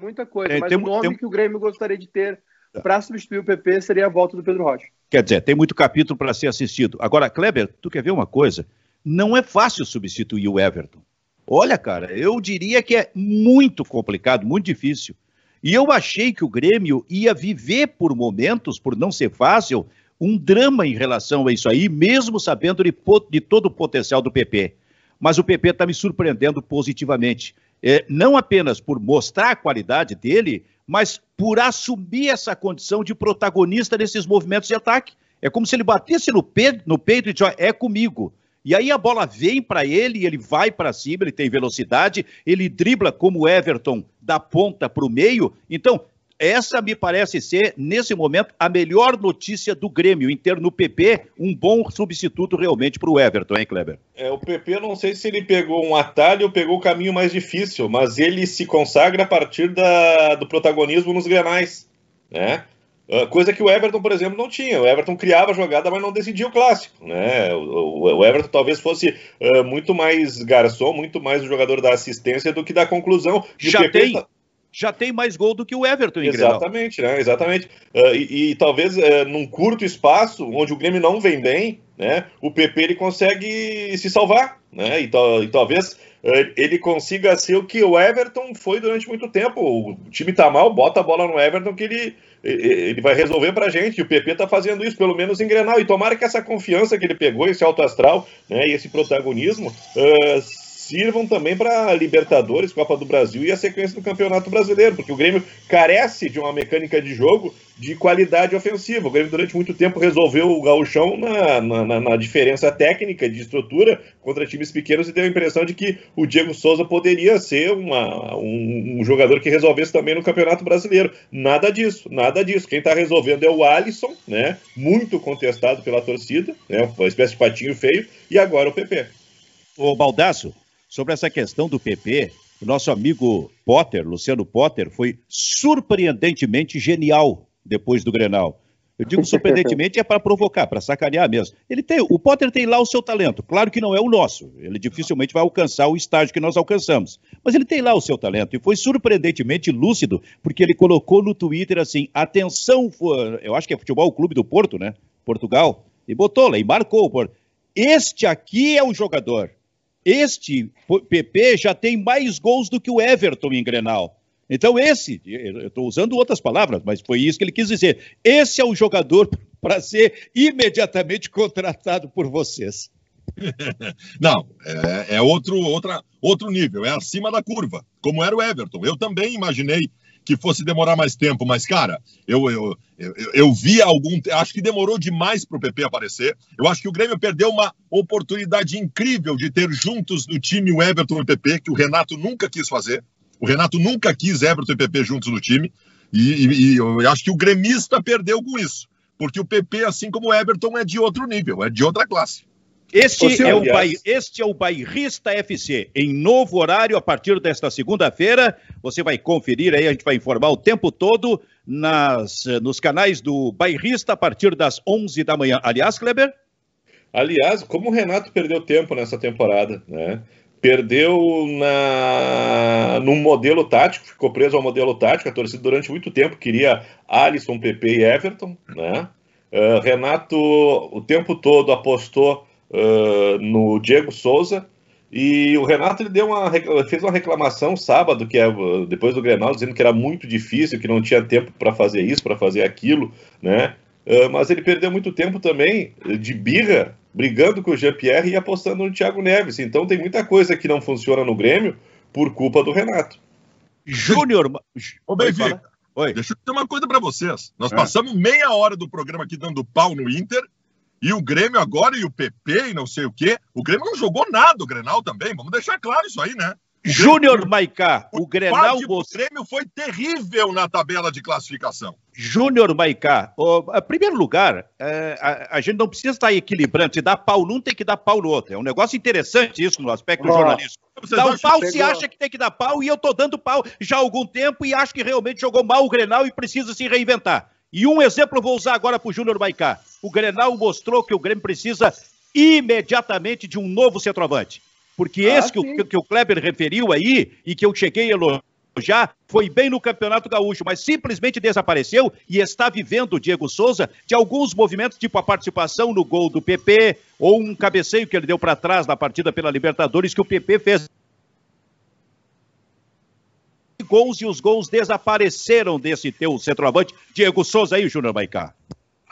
Muita coisa. Tem, mas tem, o nome tem... que o Grêmio gostaria de ter tá. para substituir o PP seria a volta do Pedro Rocha. Quer dizer, tem muito capítulo para ser assistido. Agora, Kleber, tu quer ver uma coisa? Não é fácil substituir o Everton. Olha, cara, eu diria que é muito complicado, muito difícil. E eu achei que o Grêmio ia viver por momentos, por não ser fácil, um drama em relação a isso aí, mesmo sabendo de, de todo o potencial do PP. Mas o PP está me surpreendendo positivamente. É, não apenas por mostrar a qualidade dele, mas por assumir essa condição de protagonista desses movimentos de ataque. É como se ele batesse no, pe no peito e disse: é comigo. E aí a bola vem para ele ele vai para cima, ele tem velocidade, ele dribla como Everton da ponta para o meio. Então, essa me parece ser, nesse momento, a melhor notícia do Grêmio, em ter no PP um bom substituto realmente para o Everton, hein, Kleber? É, o PP, não sei se ele pegou um atalho ou pegou o caminho mais difícil, mas ele se consagra a partir da, do protagonismo nos grenais, né? Ah, coisa que o Everton, por exemplo, não tinha. O Everton criava a jogada, mas não decidia o clássico. Né? O, Everton talvez fosse uh, muito mais garçom, muito mais o jogador da assistência do que da conclusão. E já tem. Tá... Já tem mais gol do que o Everton em Exatamente, né? Exatamente. Uh, e, e, talvez num curto espaço, onde o Grêmio não vem bem, né? O PP ele consegue se salvar, né? E, e talvez ele consiga ser o que o Everton foi durante muito tempo. O time tá mal, bota a bola no Everton que ele ele vai resolver pra gente. E o PP tá fazendo isso, pelo menos em Grenal. E tomara que essa confiança que ele pegou, esse alto astral, né, e esse protagonismo, uh, sirvam também para Libertadores, Copa do Brasil e a sequência do Campeonato Brasileiro, porque o Grêmio carece de uma mecânica de jogo de qualidade ofensiva. O Grêmio, durante muito tempo, resolveu o gauchão na, na, na, diferença técnica de estrutura contra times pequenos e deu a impressão de que o Diego Souza poderia ser uma, um, um, jogador que resolvesse também no Campeonato Brasileiro. Nada disso, nada disso. Quem está resolvendo é o Alisson, né? muito contestado pela torcida, né? uma espécie de patinho feio, e agora o PP. Ô Baldasso, sobre essa questão do PP, o nosso amigo Potter, Luciano Potter, foi surpreendentemente genial depois do Grenal. Eu digo surpreendentemente é para provocar, para sacanear mesmo. Ele tem, o Potter tem lá o seu talento. Claro que não é o nosso. Ele dificilmente vai alcançar o estágio que nós alcançamos. Mas ele tem lá o seu talento e foi surpreendentemente lúcido, porque ele colocou no Twitter assim: atenção, eu acho que é Futebol Clube do Porto, né? Portugal. E botou lá e marcou. Este aqui é o jogador. Este PP já tem mais gols do que o Everton em Grenal. Então, esse, eu estou usando outras palavras, mas foi isso que ele quis dizer. Esse é o jogador para ser imediatamente contratado por vocês. Não, é, é, outro, outra, outro nível, é acima da curva, como era o Everton. Eu também imaginei que fosse demorar mais tempo, mas, cara, eu, eu, eu, eu vi algum. Acho que demorou demais para o PP aparecer. Eu acho que o Grêmio perdeu uma oportunidade incrível de ter juntos no time o Everton e o PP, que o Renato nunca quis fazer. O Renato nunca quis Everton e PP juntos no time. E, e, e, eu acho que o gremista perdeu com isso. Porque o PP, assim como o Everton, é de outro nível, é de outra classe. Este, é o este é o Bairrista FC, em novo horário, a partir desta segunda-feira. Você vai conferir aí, a gente vai informar o tempo todo nas, nos canais do Bairrista a partir das 11 da manhã. Aliás, Kleber? Aliás, como o Renato perdeu tempo nessa temporada, né? perdeu na num modelo tático, ficou preso ao modelo tático. A torcida durante muito tempo queria Alisson, PP e Everton, né? Uh, Renato o tempo todo apostou uh, no Diego Souza e o Renato ele deu uma, fez uma reclamação sábado, que é depois do Grenal, dizendo que era muito difícil, que não tinha tempo para fazer isso, para fazer aquilo, né? Uh, mas ele perdeu muito tempo também de birra brigando com o Jean-Pierre e apostando no Thiago Neves. Então tem muita coisa que não funciona no Grêmio por culpa do Renato. Júnior. Ô, Benfica, Oi. Deixa eu dizer uma coisa para vocês. Nós é. passamos meia hora do programa aqui dando pau no Inter e o Grêmio agora e o PP e não sei o quê. O Grêmio não jogou nada, o Grenal também. Vamos deixar claro isso aí, né? Júnior Maicá, o, o Grenal. O Grêmio foi terrível na tabela de classificação. Júnior Maicá, em primeiro lugar, é, a, a, gente não precisa estar equilibrando. Se dá pau num, tem que dar pau no outro. É um negócio interessante isso no aspecto oh, jornalístico. Dá um pau se acha que tem que dar pau e eu tô dando pau já há algum tempo e acho que realmente jogou mal o Grenal e precisa se reinventar. E um exemplo eu vou usar agora para o Júnior Maicá. O Grenal mostrou que o Grêmio precisa imediatamente de um novo centroavante. Porque ah, esse que o, que o, Kleber referiu aí e que eu cheguei a elogiar foi bem no Campeonato Gaúcho, mas simplesmente desapareceu e está vivendo o Diego Souza de alguns movimentos, tipo a participação no gol do PP ou um cabeceio que ele deu para trás na partida pela Libertadores que o PP fez gols e os gols desapareceram desse teu centroavante, Diego Souza aí, Júnior Maicá.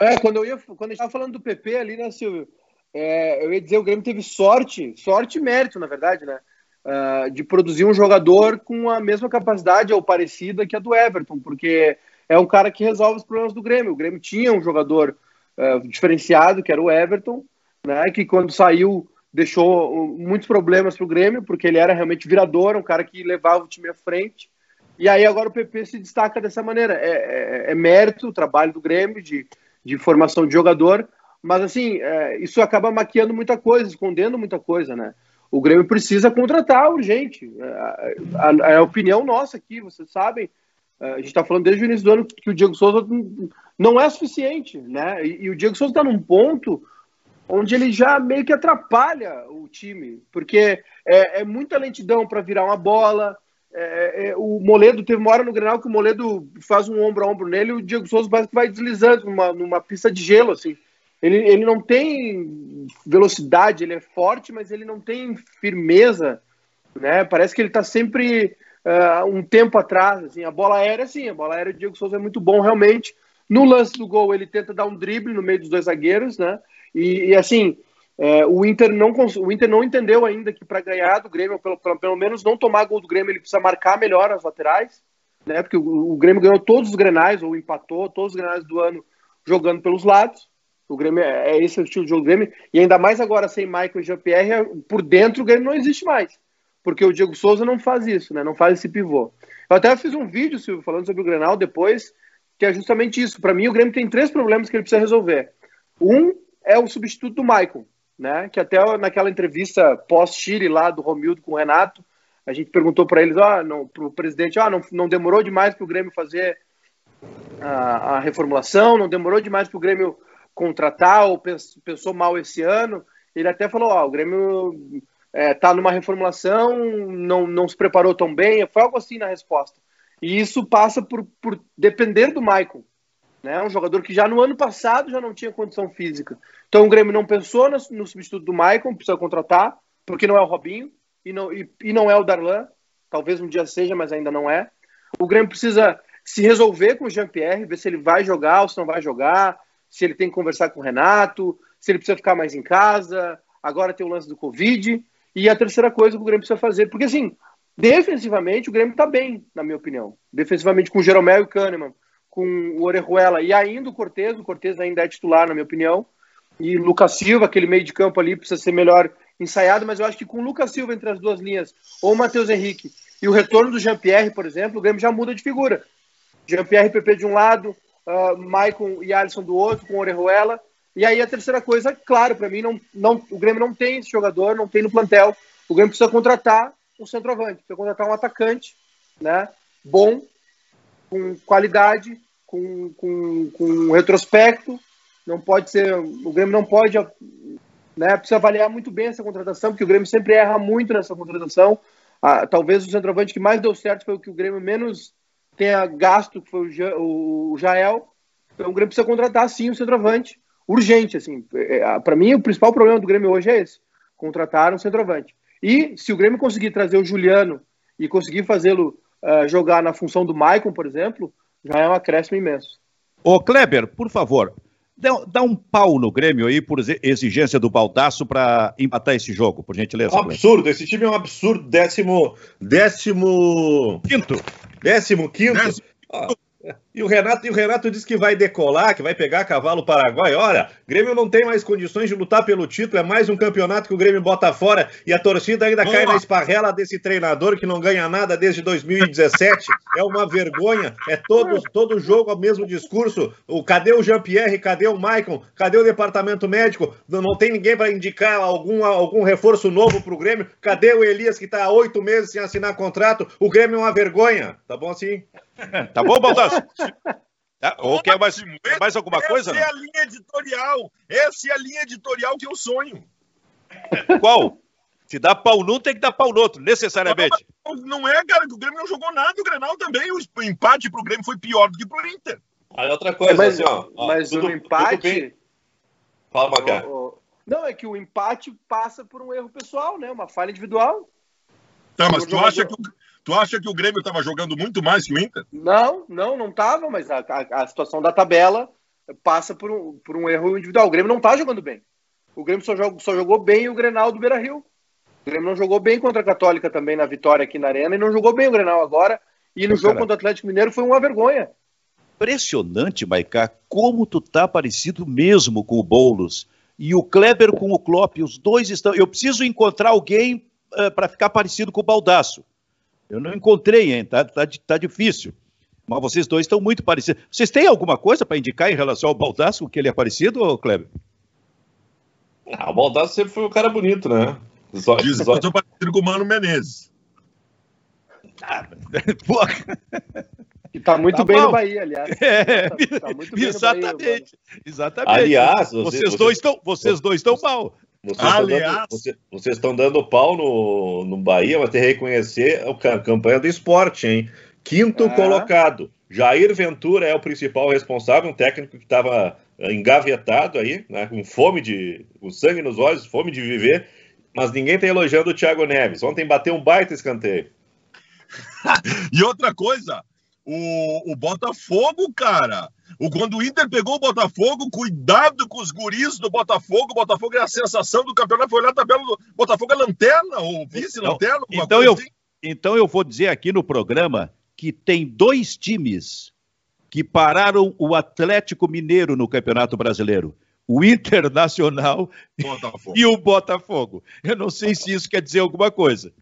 É, quando eu ia, quando estava falando do PP ali, né, Silvio? é, eu ia dizer, o Grêmio teve sorte, sorte e mérito, na verdade, né? Uh, de produzir um jogador com a mesma capacidade ou parecida que a do Everton, porque é um cara que resolve os problemas do Grêmio. O Grêmio tinha um jogador uh, diferenciado, que era o Everton, né? Que quando saiu deixou muitos problemas para o Grêmio, porque ele era realmente virador, um cara que levava o time à frente. E aí agora o PP se destaca dessa maneira. É, é, é mérito o trabalho do Grêmio de, de formação de jogador, mas, assim, é, isso acaba maquiando muita coisa, escondendo muita coisa, né? O Grêmio precisa contratar urgente. É, a, a, a opinião nossa aqui, vocês sabem, é, a gente está falando desde o início do ano que o Diego Souza não é suficiente, né? E, e o Diego Souza está num ponto onde ele já meio que atrapalha o time, porque é, é muita lentidão para virar uma bola. É, é, o Moledo teve uma hora no Grenal que o Moledo faz um ombro a ombro nele e o Diego Souza que vai deslizando numa, numa pista de gelo, assim. Ele, ele não tem velocidade, ele é forte, mas ele não tem firmeza, né? Parece que ele está sempre uh, um tempo atrás. Assim. A bola aérea, sim, a bola aérea do Diego Souza é muito bom, realmente. No lance do gol, ele tenta dar um drible no meio dos dois zagueiros, né? E, e assim, é, o, Inter não, o Inter não entendeu ainda que para ganhar do Grêmio, pelo, pelo, menos não tomar gol do Grêmio, ele precisa marcar melhor as laterais, né? Porque o, o Grêmio ganhou todos os grenais, ou empatou todos os grenais do ano jogando pelos lados. O Grêmio é, é esse o estilo de jogo do Grêmio. E ainda mais agora sem Michael e Jean-Pierre, por dentro o Grêmio não existe mais. Porque o Diego Souza não faz isso, né? Não faz esse pivô. Eu até fiz um vídeo, Silvio, falando sobre o Grenal depois, que é justamente isso. Para mim, o Grêmio tem três problemas que ele precisa resolver. Um é o substituto do Michael, né? Que até naquela entrevista pós-Chile lá do Romildo com o Renato, a gente perguntou para eles, ah, não, pro presidente, ah, não, não demorou demais para o Grêmio fazer a, a reformulação, não demorou demais para o Grêmio contratar ou pensou mal esse ano. Ele até falou: ó, o Grêmio está é, numa reformulação, não, não se preparou tão bem. Foi algo assim na resposta. E isso passa por, por depender do Michael. Né? Um jogador que já no ano passado já não tinha condição física. Então o Grêmio não pensou no, no substituto do Michael, precisa contratar, porque não é o Robinho e não, e, e não é o Darlan. Talvez um dia seja, mas ainda não é. O Grêmio precisa se resolver com o Jean-Pierre, ver se ele vai jogar ou se não vai jogar, se ele tem que conversar com o Renato, se ele precisa ficar mais em casa. Agora tem o lance do Covid. E a terceira coisa que o Grêmio precisa fazer, porque assim, defensivamente o Grêmio está bem, na minha opinião. Defensivamente com o Jeromel e o Kahneman, com o Orejuela e ainda o Cortez, o Cortez ainda é titular, na minha opinião. E Lucas Silva, aquele meio de campo ali, precisa ser melhor ensaiado, mas eu acho que com o Lucas Silva entre as duas linhas, ou o Matheus Henrique, e o retorno do Jean-Pierre, por exemplo, o Grêmio já muda de figura. Jean-Pierre PP de um lado, uh, Maicon e Alisson do outro, com Orejuela. E aí a terceira coisa, claro, para mim, não, não, o Grêmio não tem esse jogador, não tem no plantel. O Grêmio precisa contratar um centroavante, precisa contratar um atacante né, bom, com qualidade, com, com, com retrospecto. Não pode ser. O Grêmio não pode. Né, precisa avaliar muito bem essa contratação, porque o Grêmio sempre erra muito nessa contratação. Ah, talvez o centroavante que mais deu certo foi o que o Grêmio menos tenha gasto, que foi o, Jael. Então o Grêmio precisa contratar sim o centroavante. Urgente, assim. É, é, Para mim, o principal problema do Grêmio hoje é esse: contratar um centroavante. E se o Grêmio conseguir trazer o Juliano e conseguir fazê-lo uh, jogar na função do Maicon, por exemplo, já é um acréscimo imenso. Ô Kleber, por favor, dá, um pau no Grêmio aí por exigência do Baldaço para empatar esse jogo, por gentileza. Um absurdo, esse time é um absurdo. Décimo. Décimo. Quinto. Décimo quinto. Décimo. Ah, e o Renato, e o Renato diz que vai decolar, que vai pegar cavalo Paraguai. Olha, Grêmio não tem mais condições de lutar pelo título, é mais um campeonato que o Grêmio bota fora e a torcida ainda cai na esparrela desse treinador que não ganha nada desde 2017. É uma vergonha, é todo, todo jogo o mesmo discurso. O, cadê o Jean-Pierre? Cadê o Maicon? Cadê o departamento médico? Não, não tem ninguém para indicar algum, algum reforço novo para o Grêmio. Cadê o Elias que está há oito meses sem assinar contrato? O Grêmio é uma vergonha. Tá bom assim? Tá bom, Baldasso? Ah, ou quer mais, quer mais alguma essa coisa? Essa é a linha editorial. Essa é a linha editorial que eu sonho. Qual? Se dá pau num, tem que dar pau no outro, necessariamente. Não, não é, cara, que o Grêmio não jogou nada. O Grenal também. O empate pro Grêmio foi pior do que pro Inter. Aí outra coisa, mas, assim, ó. Mas tudo, o empate. Fala, Macá. Não, é que o empate passa por um erro pessoal, né? Uma falha individual. Tá, mas tu acha que o Tu acha que o Grêmio estava jogando muito mais que o Inter? Não, não, não estava, mas a, a, a, situação da tabela passa por um, por um erro individual. O Grêmio não está jogando bem. O Grêmio só, jogou, só jogou bem o Grenal do Beira Rio. O Grêmio não jogou bem contra a Católica também na vitória aqui na Arena e não jogou bem o Grenal agora. E no jogo contra o Atlético Mineiro foi uma vergonha. Impressionante, Maicá, como tu tá parecido mesmo com o Boulos. E o Kleber com o Klopp, os dois estão. Eu preciso encontrar alguém para ficar parecido com o Baldaço. Eu não encontrei, hein? Tá, tá, tá difícil. Mas vocês dois estão muito parecidos. Vocês têm alguma coisa para indicar em relação ao Baldasso, que ele é parecido, ou Kleber? Ah, o Baldasso sempre foi um cara bonito, né? Só, Diz, só... Eu parecido com o Mano Menezes. Ah, E tá muito tá bem bom. no Bahia, aliás. É, tá, tá exatamente. Bahia, exatamente. Aliás, vocês, vocês, dois estão, vocês dois estão mal. Vocês Aliás, estão dando, dando, pau no, no Bahia, mas tem que reconhecer a campanha do esporte, hein? Quinto é. colocado. Jair Ventura é o principal responsável, um técnico que estava engavetado aí, né, com fome de. com sangue nos olhos, fome de viver, mas ninguém está elogiando o Thiago Neves. Ontem bateu um baita escanteio. e outra coisa, o, o Botafogo, cara, o, quando o Inter pegou o Botafogo, cuidado com os guris do Botafogo. O Botafogo é a sensação do campeonato. Foi olhar a tabela do Botafogo é lanterna, ou vice-lanterna. Então, então, eu, assim. então eu vou dizer aqui no programa que tem dois times que pararam o Atlético Mineiro no Campeonato Brasileiro. O Internacional Botafogo. e o Botafogo. Eu não sei se isso quer dizer alguma coisa.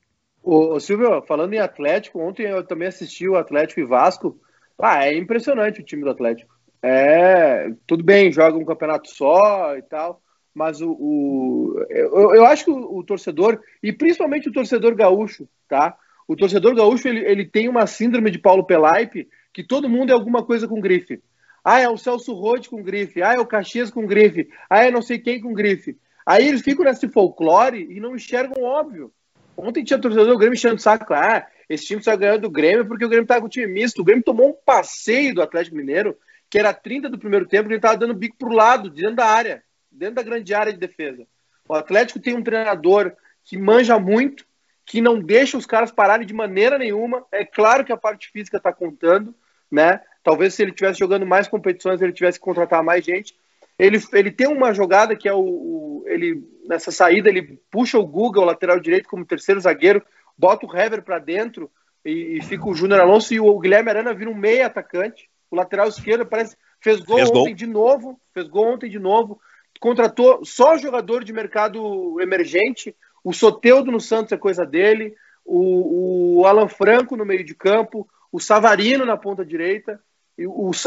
Ô, Silvio, falando em Atlético, ontem eu também assisti o Atlético e Vasco. Ah, é impressionante o time do Atlético. É, tudo bem, joga um campeonato só e tal, mas o, o eu, eu, acho que o, o, torcedor, e principalmente o torcedor gaúcho, tá? O torcedor gaúcho, ele, ele tem uma síndrome de Paulo Pelaipe, que todo mundo é alguma coisa com grife. Ah, é o Celso Rode com grife. Ah, é o Caxias com grife. Ah, é não sei quem com grife. Aí eles ficam nesse folclore e não enxergam óbvio. Ontem tinha torcedor do Grêmio enchendo o saco. Ah, esse time só ganhou do Grêmio porque o Grêmio tá com o time misto. O Grêmio tomou um passeio do Atlético Mineiro, que era 30 do primeiro tempo, que ele tava dando bico pro lado, dentro da área, dentro da grande área de defesa. O Atlético tem um treinador que manja muito, que não deixa os caras pararem de maneira nenhuma. É claro que a parte física está contando, né? Talvez se ele tivesse jogando mais competições, ele tivesse que contratar mais gente. Ele, ele tem uma jogada que é o, o ele nessa saída ele puxa o Google lateral direito como terceiro zagueiro, bota o Hever para dentro e, e, fica o Júnior Alonso e o Guilherme Arana vira um meio atacante. O lateral esquerdo parece fez gol fez ontem gol. de novo, fez gol ontem de novo. Contratou só jogador de mercado emergente. O Soteudo no Santos é coisa dele. O, o Alan Franco no meio de campo. O Savarino na ponta direita.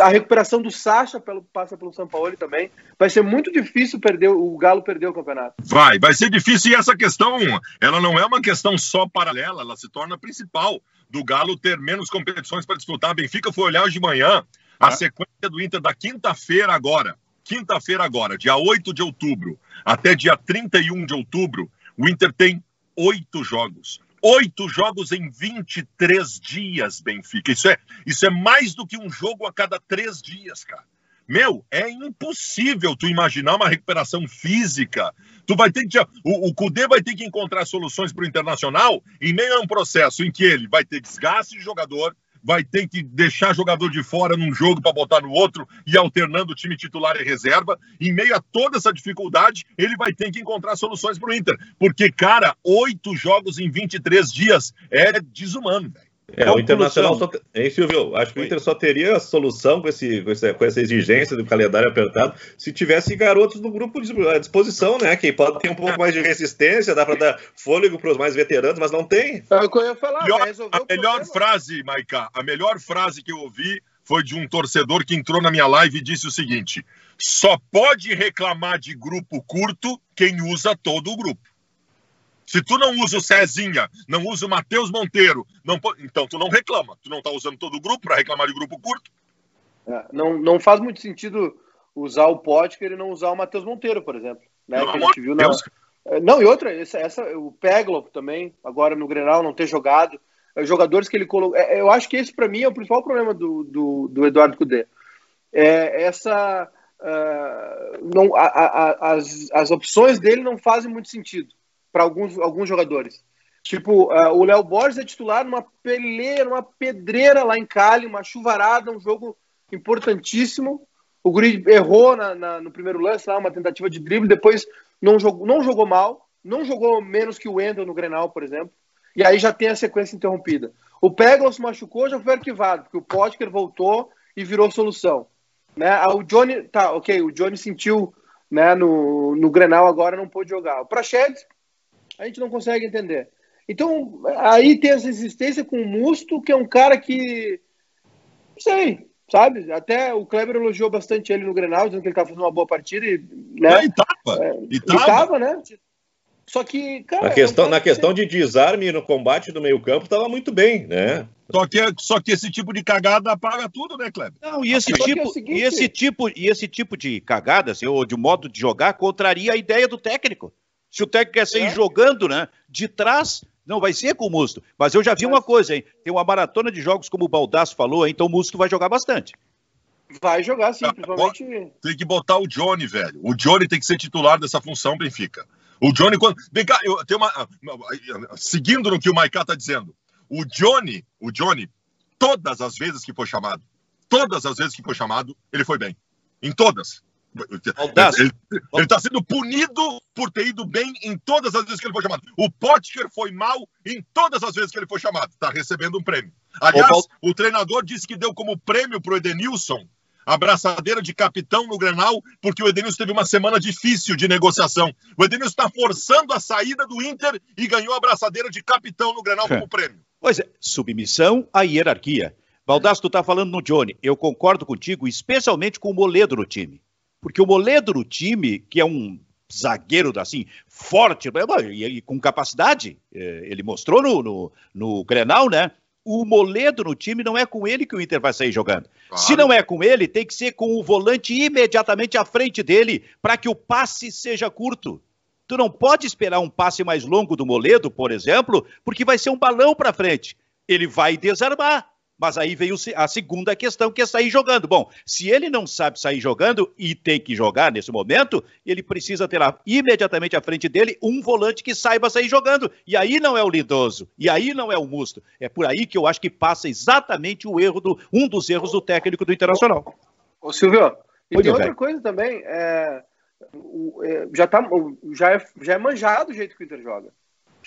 A recuperação do Sacha pelo, passa pelo São Paulo também. Vai ser muito difícil perder o Galo perder o campeonato. Vai, vai ser difícil e essa questão, ela não é uma questão só paralela, ela se torna principal do Galo ter menos competições para disputar. A Benfica foi olhar hoje de manhã a sequência do Inter da quinta-feira agora. Quinta-feira agora, dia 8 de outubro, até dia 31 de outubro, o Inter tem oito jogos. Oito jogos em 23 dias, Benfica. Isso é, isso é mais do que um jogo a cada três dias, cara. Meu, é impossível tu imaginar uma recuperação física. Tu vai ter que. O, o Cudê vai ter que encontrar soluções para o internacional em meio a um processo em que ele vai ter desgaste de jogador, vai ter que deixar jogador de fora num jogo para botar no outro e alternando o time titular e reserva. Em meio a toda essa dificuldade, ele vai ter que encontrar soluções para o Inter. Porque, cara, oito jogos em 23 dias é desumano. É, o Internacional só. Hein, Silvio? Acho que o Inter só teria a solução com, esse, com, essa, com essa exigência do calendário apertado se tivesse garotos do grupo à disposição, né? Que pode ter um pouco mais de resistência, dá para dar fôlego para os mais veteranos, mas não tem. É o que eu ia falar. Melhor, a melhor frase, Maiká, a melhor frase que eu ouvi foi de um torcedor que entrou na minha live e disse o seguinte: só pode reclamar de grupo curto quem usa todo o grupo. Se tu não usa o Cezinha, não usa o Matheus Monteiro, não, então tu não reclama. Tu não tá usando todo o grupo para reclamar de grupo curto. É, não, não faz muito sentido usar o Potker e não usar o Matheus Monteiro, por exemplo. Né, que a gente viu na... É, não, e outra, essa, essa, o Peglov também, agora no Grenal, não ter jogado. É, jogadores que ele colocou. É, eu acho que esse, para mim, é o principal problema do, do, do Eduardo Cudê. É essa. Uh, não, a, a, as, as opções dele não fazem muito sentido para alguns, alguns jogadores. Tipo, uh, o Léo Borges é titular numa peleira, uma pedreira lá em Cali, uma chuvarada, um jogo importantíssimo. O Guri errou na, na, no primeiro lance lá, uma tentativa de drible, depois não jogou, não jogou mal, não jogou menos que o Wendel no Grenal, por exemplo. E aí já tem a sequência interrompida. O Peglos machucou, já foi arquivado, porque o Potker voltou e virou solução. Né? Ah, o Johnny, tá, ok, o Johnny sentiu né, no, no Grenal agora não pôde jogar. O Prachedes a gente não consegue entender. Então, aí tem essa existência com o Musto, que é um cara que. Não sei, sabe? Até o Kleber elogiou bastante ele no Grenal, dizendo que ele estava fazendo uma boa partida. E, né? É, e tava. É, e tava. E tava, né? Só que, cara. Na questão, é na questão de desarme no combate do meio-campo, estava muito bem, né? Só que, só que esse tipo de cagada apaga tudo, né, Kleber? Não, e esse, tipo, é seguinte... e esse tipo, e esse tipo de cagada, assim, ou de modo de jogar, contraria a ideia do técnico. Se o técnico quer sair é. jogando, né? De trás, não vai ser com o Musto. Mas eu já vi uma coisa, hein? Tem uma maratona de jogos, como o Baldasso falou, então o Musto vai jogar bastante. Vai jogar sim, principalmente. Tem que botar o Johnny, velho. O Johnny tem que ser titular dessa função, Benfica. O Johnny, quando. Vem cá, eu tenho uma. Seguindo no que o Maiká tá dizendo. O Johnny, o Johnny, todas as vezes que foi chamado, todas as vezes que foi chamado, ele foi bem. Em todas. Ele, está sendo punido por ter ido bem em todas as vezes que ele foi chamado. O Potker foi mal em todas as vezes que ele foi chamado. Está recebendo um prêmio. Aliás, o, o treinador disse que deu como prêmio para o Edenilson a braçadeira de capitão no Grenal, porque o Edenilson teve uma semana difícil de negociação. O Edenilson está forçando a saída do Inter e ganhou a braçadeira de capitão no Grenal como prêmio. Pois é, submissão à hierarquia. Baldasso, tu está falando no Johnny. Eu concordo contigo, especialmente com o Moledo no time. Porque o Moledo no time, que é um zagueiro assim, forte e, com capacidade, é, ele mostrou no, no, no Grenal, né? o Moledo no time, não é com ele que o Inter vai sair jogando. Claro. Se não é com ele, tem que ser com o volante imediatamente à frente dele, para que o passe seja curto. Tu não pode esperar um passe mais longo do Moledo, por exemplo, porque vai ser um balão para frente. Ele vai desarmar. Mas aí veio a segunda questão, que é sair jogando. Bom, se ele não sabe sair jogando e tem que jogar nesse momento, ele precisa ter lá, imediatamente à frente dele um volante que saiba sair jogando. E aí não é o Lindoso, e aí não é o Musto. É por aí que eu acho que passa exatamente o erro do um dos erros do técnico do Internacional. Ô, Silvio, e tem outra velho. coisa também. É, é, já, tá, já, é, já é manjado o jeito que o Inter joga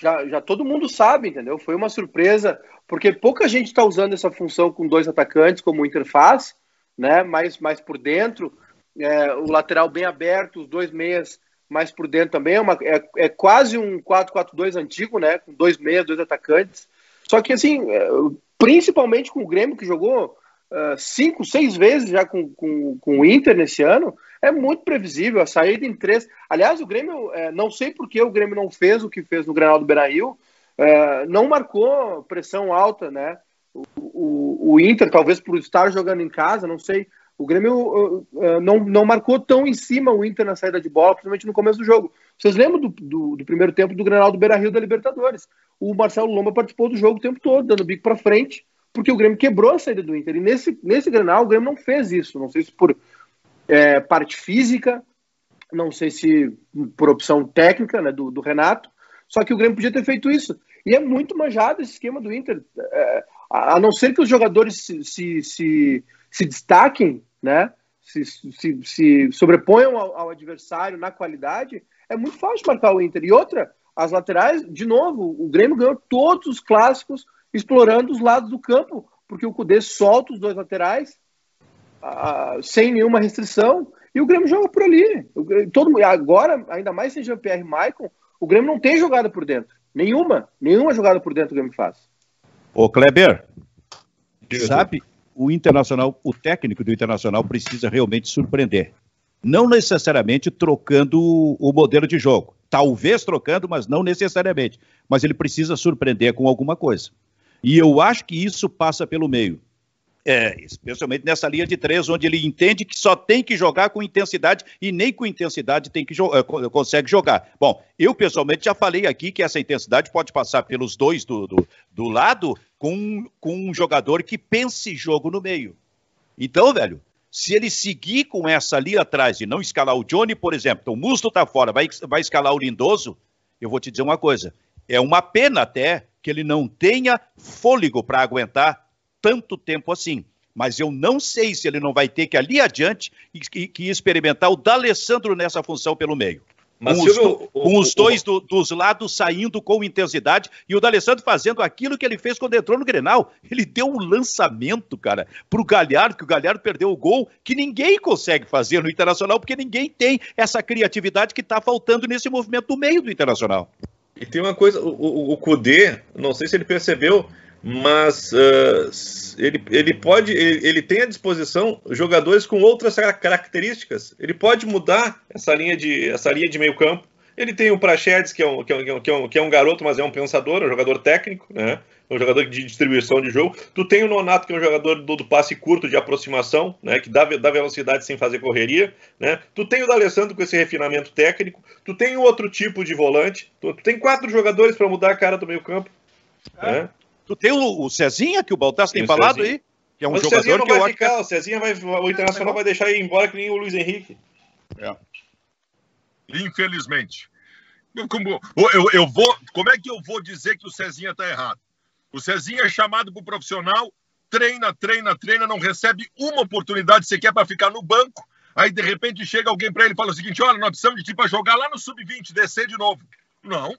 já, já todo mundo sabe, entendeu? Foi uma surpresa, porque pouca gente está usando essa função com dois atacantes, como o Inter faz, né? Mais, mais por dentro, é, o lateral bem aberto, os dois meias mais por dentro também. É, uma, é, é quase um 4-4-2 antigo, né? Com dois meias, dois atacantes. Só que, assim, é, principalmente com o Grêmio, que jogou uh, cinco, seis vezes já com, com, com o Inter nesse ano, é muito previsível. A saída em três. Aliás, o Grêmio, é, não sei por que o Grêmio não fez o que fez no Granal do Benail, é, não marcou pressão alta, né? O, o, o, Inter, talvez por estar jogando em casa, não sei. O Grêmio uh, não, não marcou tão em cima o Inter na saída de bola, principalmente no começo do jogo. Vocês lembram do, do, do primeiro tempo do Granal do Beira-Rio da Libertadores? O Marcelo Lomba participou do jogo o tempo todo, dando bico para frente, porque o Grêmio quebrou a saída do Inter. E nesse, nesse Granal, o Grêmio não fez isso. Não sei se por é, parte física, não sei se por opção técnica né, do, do, Renato, só que o Grêmio podia ter feito isso. E é muito manjado esse esquema do Inter. É, a não ser que os jogadores se, se, se, se destaquem, né, se, se, se sobreponham ao, ao, adversário na qualidade, é muito fácil marcar o Inter. E outra, as laterais, de novo, o Grêmio ganhou todos os clássicos explorando os lados do campo, porque o Cudê solta os dois laterais sem nenhuma restrição, e o Grêmio joga por ali. todo, agora, ainda mais sem Jean-Pierre Maicon, o Grêmio não tem jogada por dentro. Nenhuma. Nenhuma jogada por dentro o Grêmio faz. Ô, Kleber, sabe, o Internacional, o técnico do Internacional precisa realmente surpreender. Não necessariamente trocando o modelo de jogo. Talvez trocando, mas não necessariamente. Mas ele precisa surpreender com alguma coisa. E eu acho que isso passa pelo meio é, especialmente nessa linha de três, onde ele entende que só tem que jogar com intensidade e nem com intensidade tem que jo eh, consegue jogar. Bom, eu pessoalmente já falei aqui que essa intensidade pode passar pelos dois do, do, do lado com, com um jogador que pense jogo no meio. Então, velho, se ele seguir com essa ali atrás e não escalar o Johnny, por exemplo, então o Musto tá fora, vai, vai escalar o Lindoso, eu vou te dizer uma coisa, é uma pena até que ele não tenha fôlego para aguentar tanto tempo assim. Mas eu não sei se ele não vai ter que ali adiante que, que experimentar o D'Alessandro nessa função pelo meio. Mas, com, os, o, com os, dois do, dos lados saindo com intensidade e o D'Alessandro fazendo aquilo que ele fez quando entrou no Grenal. Ele deu um lançamento, cara, pro Galhardo, que o Galhardo perdeu o gol, que ninguém consegue fazer no Internacional, porque ninguém tem essa criatividade que está faltando nesse movimento do meio do Internacional. E tem uma coisa, o, Kudê, não sei se ele percebeu, mas uh, ele, ele pode, ele, ele, tem à disposição jogadores com outras características. Ele pode mudar essa linha de, essa linha de meio campo. Ele tem o Prachedes, que, é um, que, é um, que, é um, que é um garoto, mas é um pensador, um jogador técnico, né? É um jogador de distribuição de jogo. Tu tem o Nonato, que é um jogador do, do passe curto de aproximação, né? Que dá, dá velocidade sem fazer correria, né? Tu tem o D'Alessandro com esse refinamento técnico. Tu tem outro tipo de volante. Tu, tu tem quatro jogadores para mudar a cara do meio campo. É. Né? Tu tem o, o Cezinha, que o Baltas tem falado Cezinha. aí, que é um Mas jogador o Cezinha não que vai ficar, o Cezinha vai, o Internacional vai deixar ir embora que nem o Luiz Henrique. É. Infelizmente. Como, eu, eu vou, como é que eu vou dizer que o Cezinha está errado? O Cezinha é chamado para o profissional, treina, treina, treina, não recebe uma oportunidade sequer para ficar no banco. Aí, de repente, chega alguém para ele e fala o seguinte: olha, nós precisamos de ti para jogar lá no sub-20, descer de novo. Não.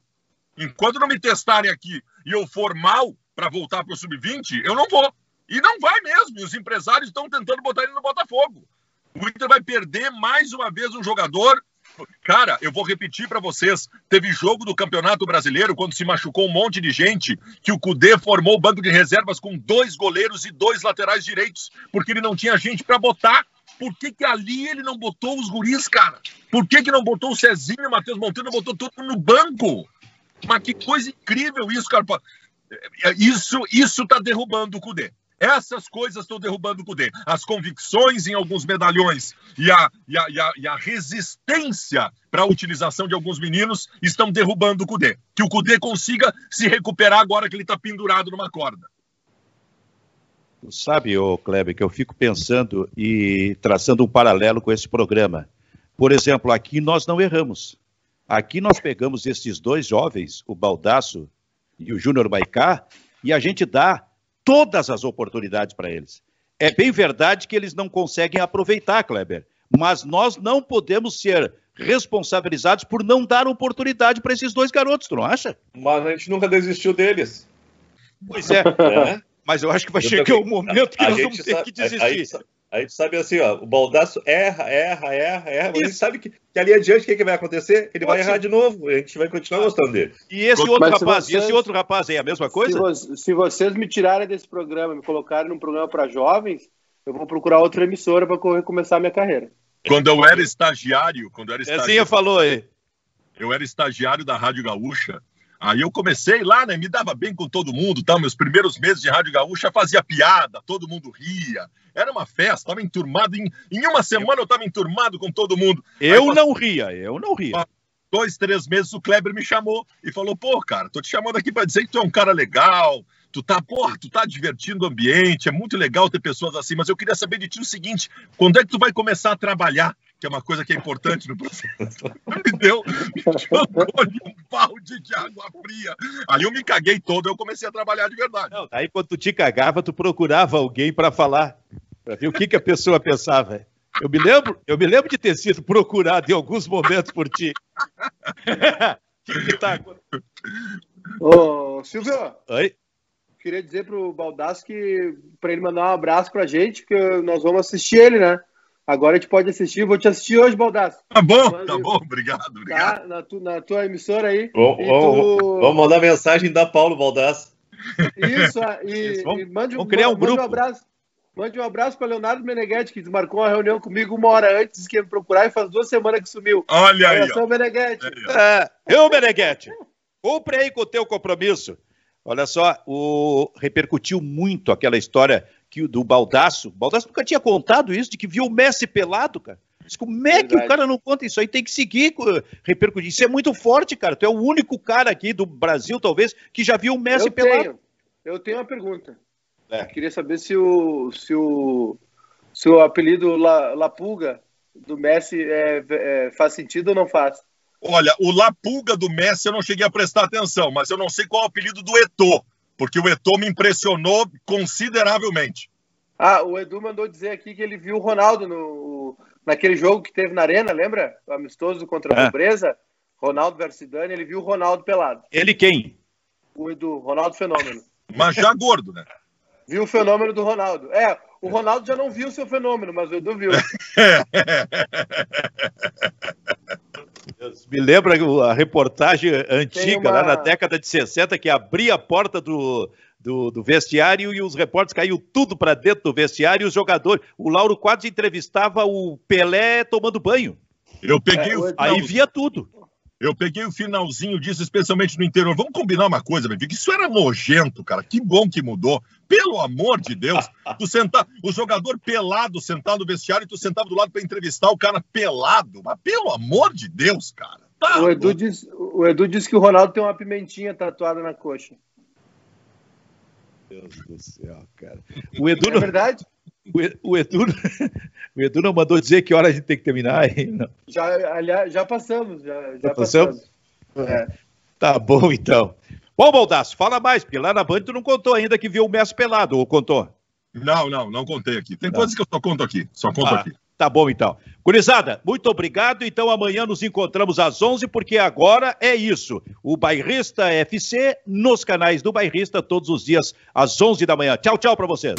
Enquanto não me testarem aqui e eu for mal, para voltar para o sub-20, eu não vou. E não vai mesmo. Os empresários estão tentando botar ele no Botafogo. O Inter vai perder mais uma vez um jogador. Cara, eu vou repetir para vocês: teve jogo do Campeonato Brasileiro quando se machucou um monte de gente, que o Cudê formou o banco de reservas com dois goleiros e dois laterais direitos, porque ele não tinha gente para botar. Por que, que ali ele não botou os guris, cara? Por que, que não botou o Cezinho, o Matheus Monteiro, botou todo no banco? Mas que coisa incrível isso, cara. Isso isso está derrubando o Cudê. Essas coisas estão derrubando o Cudê. As convicções em alguns medalhões e a, e a, e a, e a resistência para a utilização de alguns meninos estão derrubando o Cudê. Que o Cudê consiga se recuperar agora que ele está pendurado numa corda. Sabe, ô Kleber, que eu fico pensando e traçando um paralelo com esse programa. Por exemplo, aqui nós não erramos. Aqui nós pegamos esses dois jovens, o Baldaço e o Júnior Baicá, e a gente dá todas as oportunidades para eles. É bem verdade que eles não conseguem aproveitar, Kleber, mas nós não podemos ser responsabilizados por não dar oportunidade para esses dois garotos, tu não acha? Mas a gente nunca desistiu deles. Pois é, é. mas eu acho que vai eu chegar o um momento que a nós vamos ter sabe, que desistir. Aí, a gente sabe assim, ó, o Baldaço erra, erra, erra, erra, mas a gente sabe que, que ali adiante o que, que vai acontecer? Ele Pode vai ser. errar de novo, a gente vai continuar gostando dele. E esse outro mas rapaz, vocês, esse outro rapaz aí, é a mesma coisa? Se, se, vocês me tirarem desse programa, me colocarem num programa para jovens, eu vou procurar outra emissora para começar a minha carreira. Quando eu era estagiário, quando eu era estagiário. Cezinha falou aí. Eu era estagiário da Rádio Gaúcha. Aí eu comecei lá, né? Me dava bem com todo mundo, tá? Meus primeiros meses de Rádio Gaúcha fazia piada, todo mundo ria. Era uma festa, tava enturmado. Em, em uma semana eu tava enturmado com todo mundo. Eu não ria, eu não ria. Dois, três meses o Kleber me chamou e falou: pô, cara, tô te chamando aqui para dizer que tu é um cara legal, tu tá, porra, tu tá divertindo o ambiente, é muito legal ter pessoas assim, mas eu queria saber de ti o seguinte: quando é que tu vai começar a trabalhar? Que é uma coisa que é importante no processo. Me deu, me jogou um balde de água fria. Aí eu me caguei todo, eu comecei a trabalhar de verdade. Não, aí quando tu te cagava, tu procurava alguém para falar, para ver o que, que a pessoa pensava. Eu me lembro, eu me lembro de ter sido procurado em alguns momentos por ti. que tá... Ô, Silvio. Oi? Queria dizer pro Baldasso que para ele mandar um abraço pra gente, que nós vamos assistir ele, né? Agora a gente pode assistir. Vou te assistir hoje, Baldasso. Tá bom, tá bom. Obrigado, obrigado. Tá, na, tu, na tua emissora aí. Bom, tu... Vamos mandar mensagem da Paulo Baldasso. Isso, e, Isso, vamos, e mande, vamos criar um mande grupo. Um abraço, mande um abraço para Leonardo Meneghetti, que desmarcou uma reunião comigo uma hora antes que ia me procurar e faz duas semanas que sumiu. Olha aí. Eu Meneghetti. É, eu, Meneghetti. Cumpre aí com o teu compromisso. Olha só, o... repercutiu muito aquela história que, do Baldaço. O Baldaço nunca tinha contado isso, de que viu o Messi pelado, cara. Mas como é que o cara não conta isso aí? Tem que seguir repercutir. Isso é muito forte, cara. Tu é o único cara aqui do Brasil, talvez, que já viu o Messi eu pelado. Tenho. Eu tenho uma pergunta. É. queria saber se o, se o, se o apelido La, La Pulga do Messi é, é, faz sentido ou não faz? Olha, o La Pulga do Messi eu não cheguei a prestar atenção, mas eu não sei qual é o apelido do Eto'o porque o Eto'o me impressionou consideravelmente. Ah, o Edu mandou dizer aqui que ele viu o Ronaldo no, naquele jogo que teve na Arena, lembra? O amistoso contra a é. Pobreza. Ronaldo versus Dani, ele viu o Ronaldo pelado. Ele quem? O Edu, Ronaldo Fenômeno. Mas já gordo, né? Viu o fenômeno do Ronaldo. É, o Ronaldo já não viu o seu fenômeno, mas o Edu viu. Me lembra a reportagem antiga, uma... lá na década de 60, que abria a porta do, do, do, vestiário e os repórteres caíam tudo para dentro do vestiário e os jogadores. O Lauro Quadros entrevistava o Pelé tomando banho. Eu peguei é, o... Aí via tudo. Eu peguei o finalzinho disso, especialmente no interior. Vamos combinar uma coisa, meu filho, que isso era nojento, cara. Que bom que mudou. Pelo amor de Deus. Tu sentar, o jogador pelado sentado no vestiário e tu sentava do lado para entrevistar o cara pelado. Mas pelo amor de Deus, cara. Tá o, Edu diz, o Edu disse que o Ronaldo tem uma pimentinha tatuada na coxa. Deus do céu, cara. O Edu é não... verdade? O, Edu, o Edu não mandou dizer que hora a gente tem que terminar aí. Já, aliás, já passamos. Já, já, passamos? passamos. É. Tá bom, então. Bom, Baldasso, fala mais, porque lá na Band tu não contou ainda que viu o Messi pelado, ou contou? Não, não, não contei aqui. Tem coisas que eu só conto aqui, só conto ah, aqui. Tá bom, então. Gurizada, muito obrigado. Então amanhã nos encontramos às 11, porque agora é isso. O Bairrista FC nos canais do Bairrista, todos os dias às 11 da manhã. Tchau, tchau para vocês.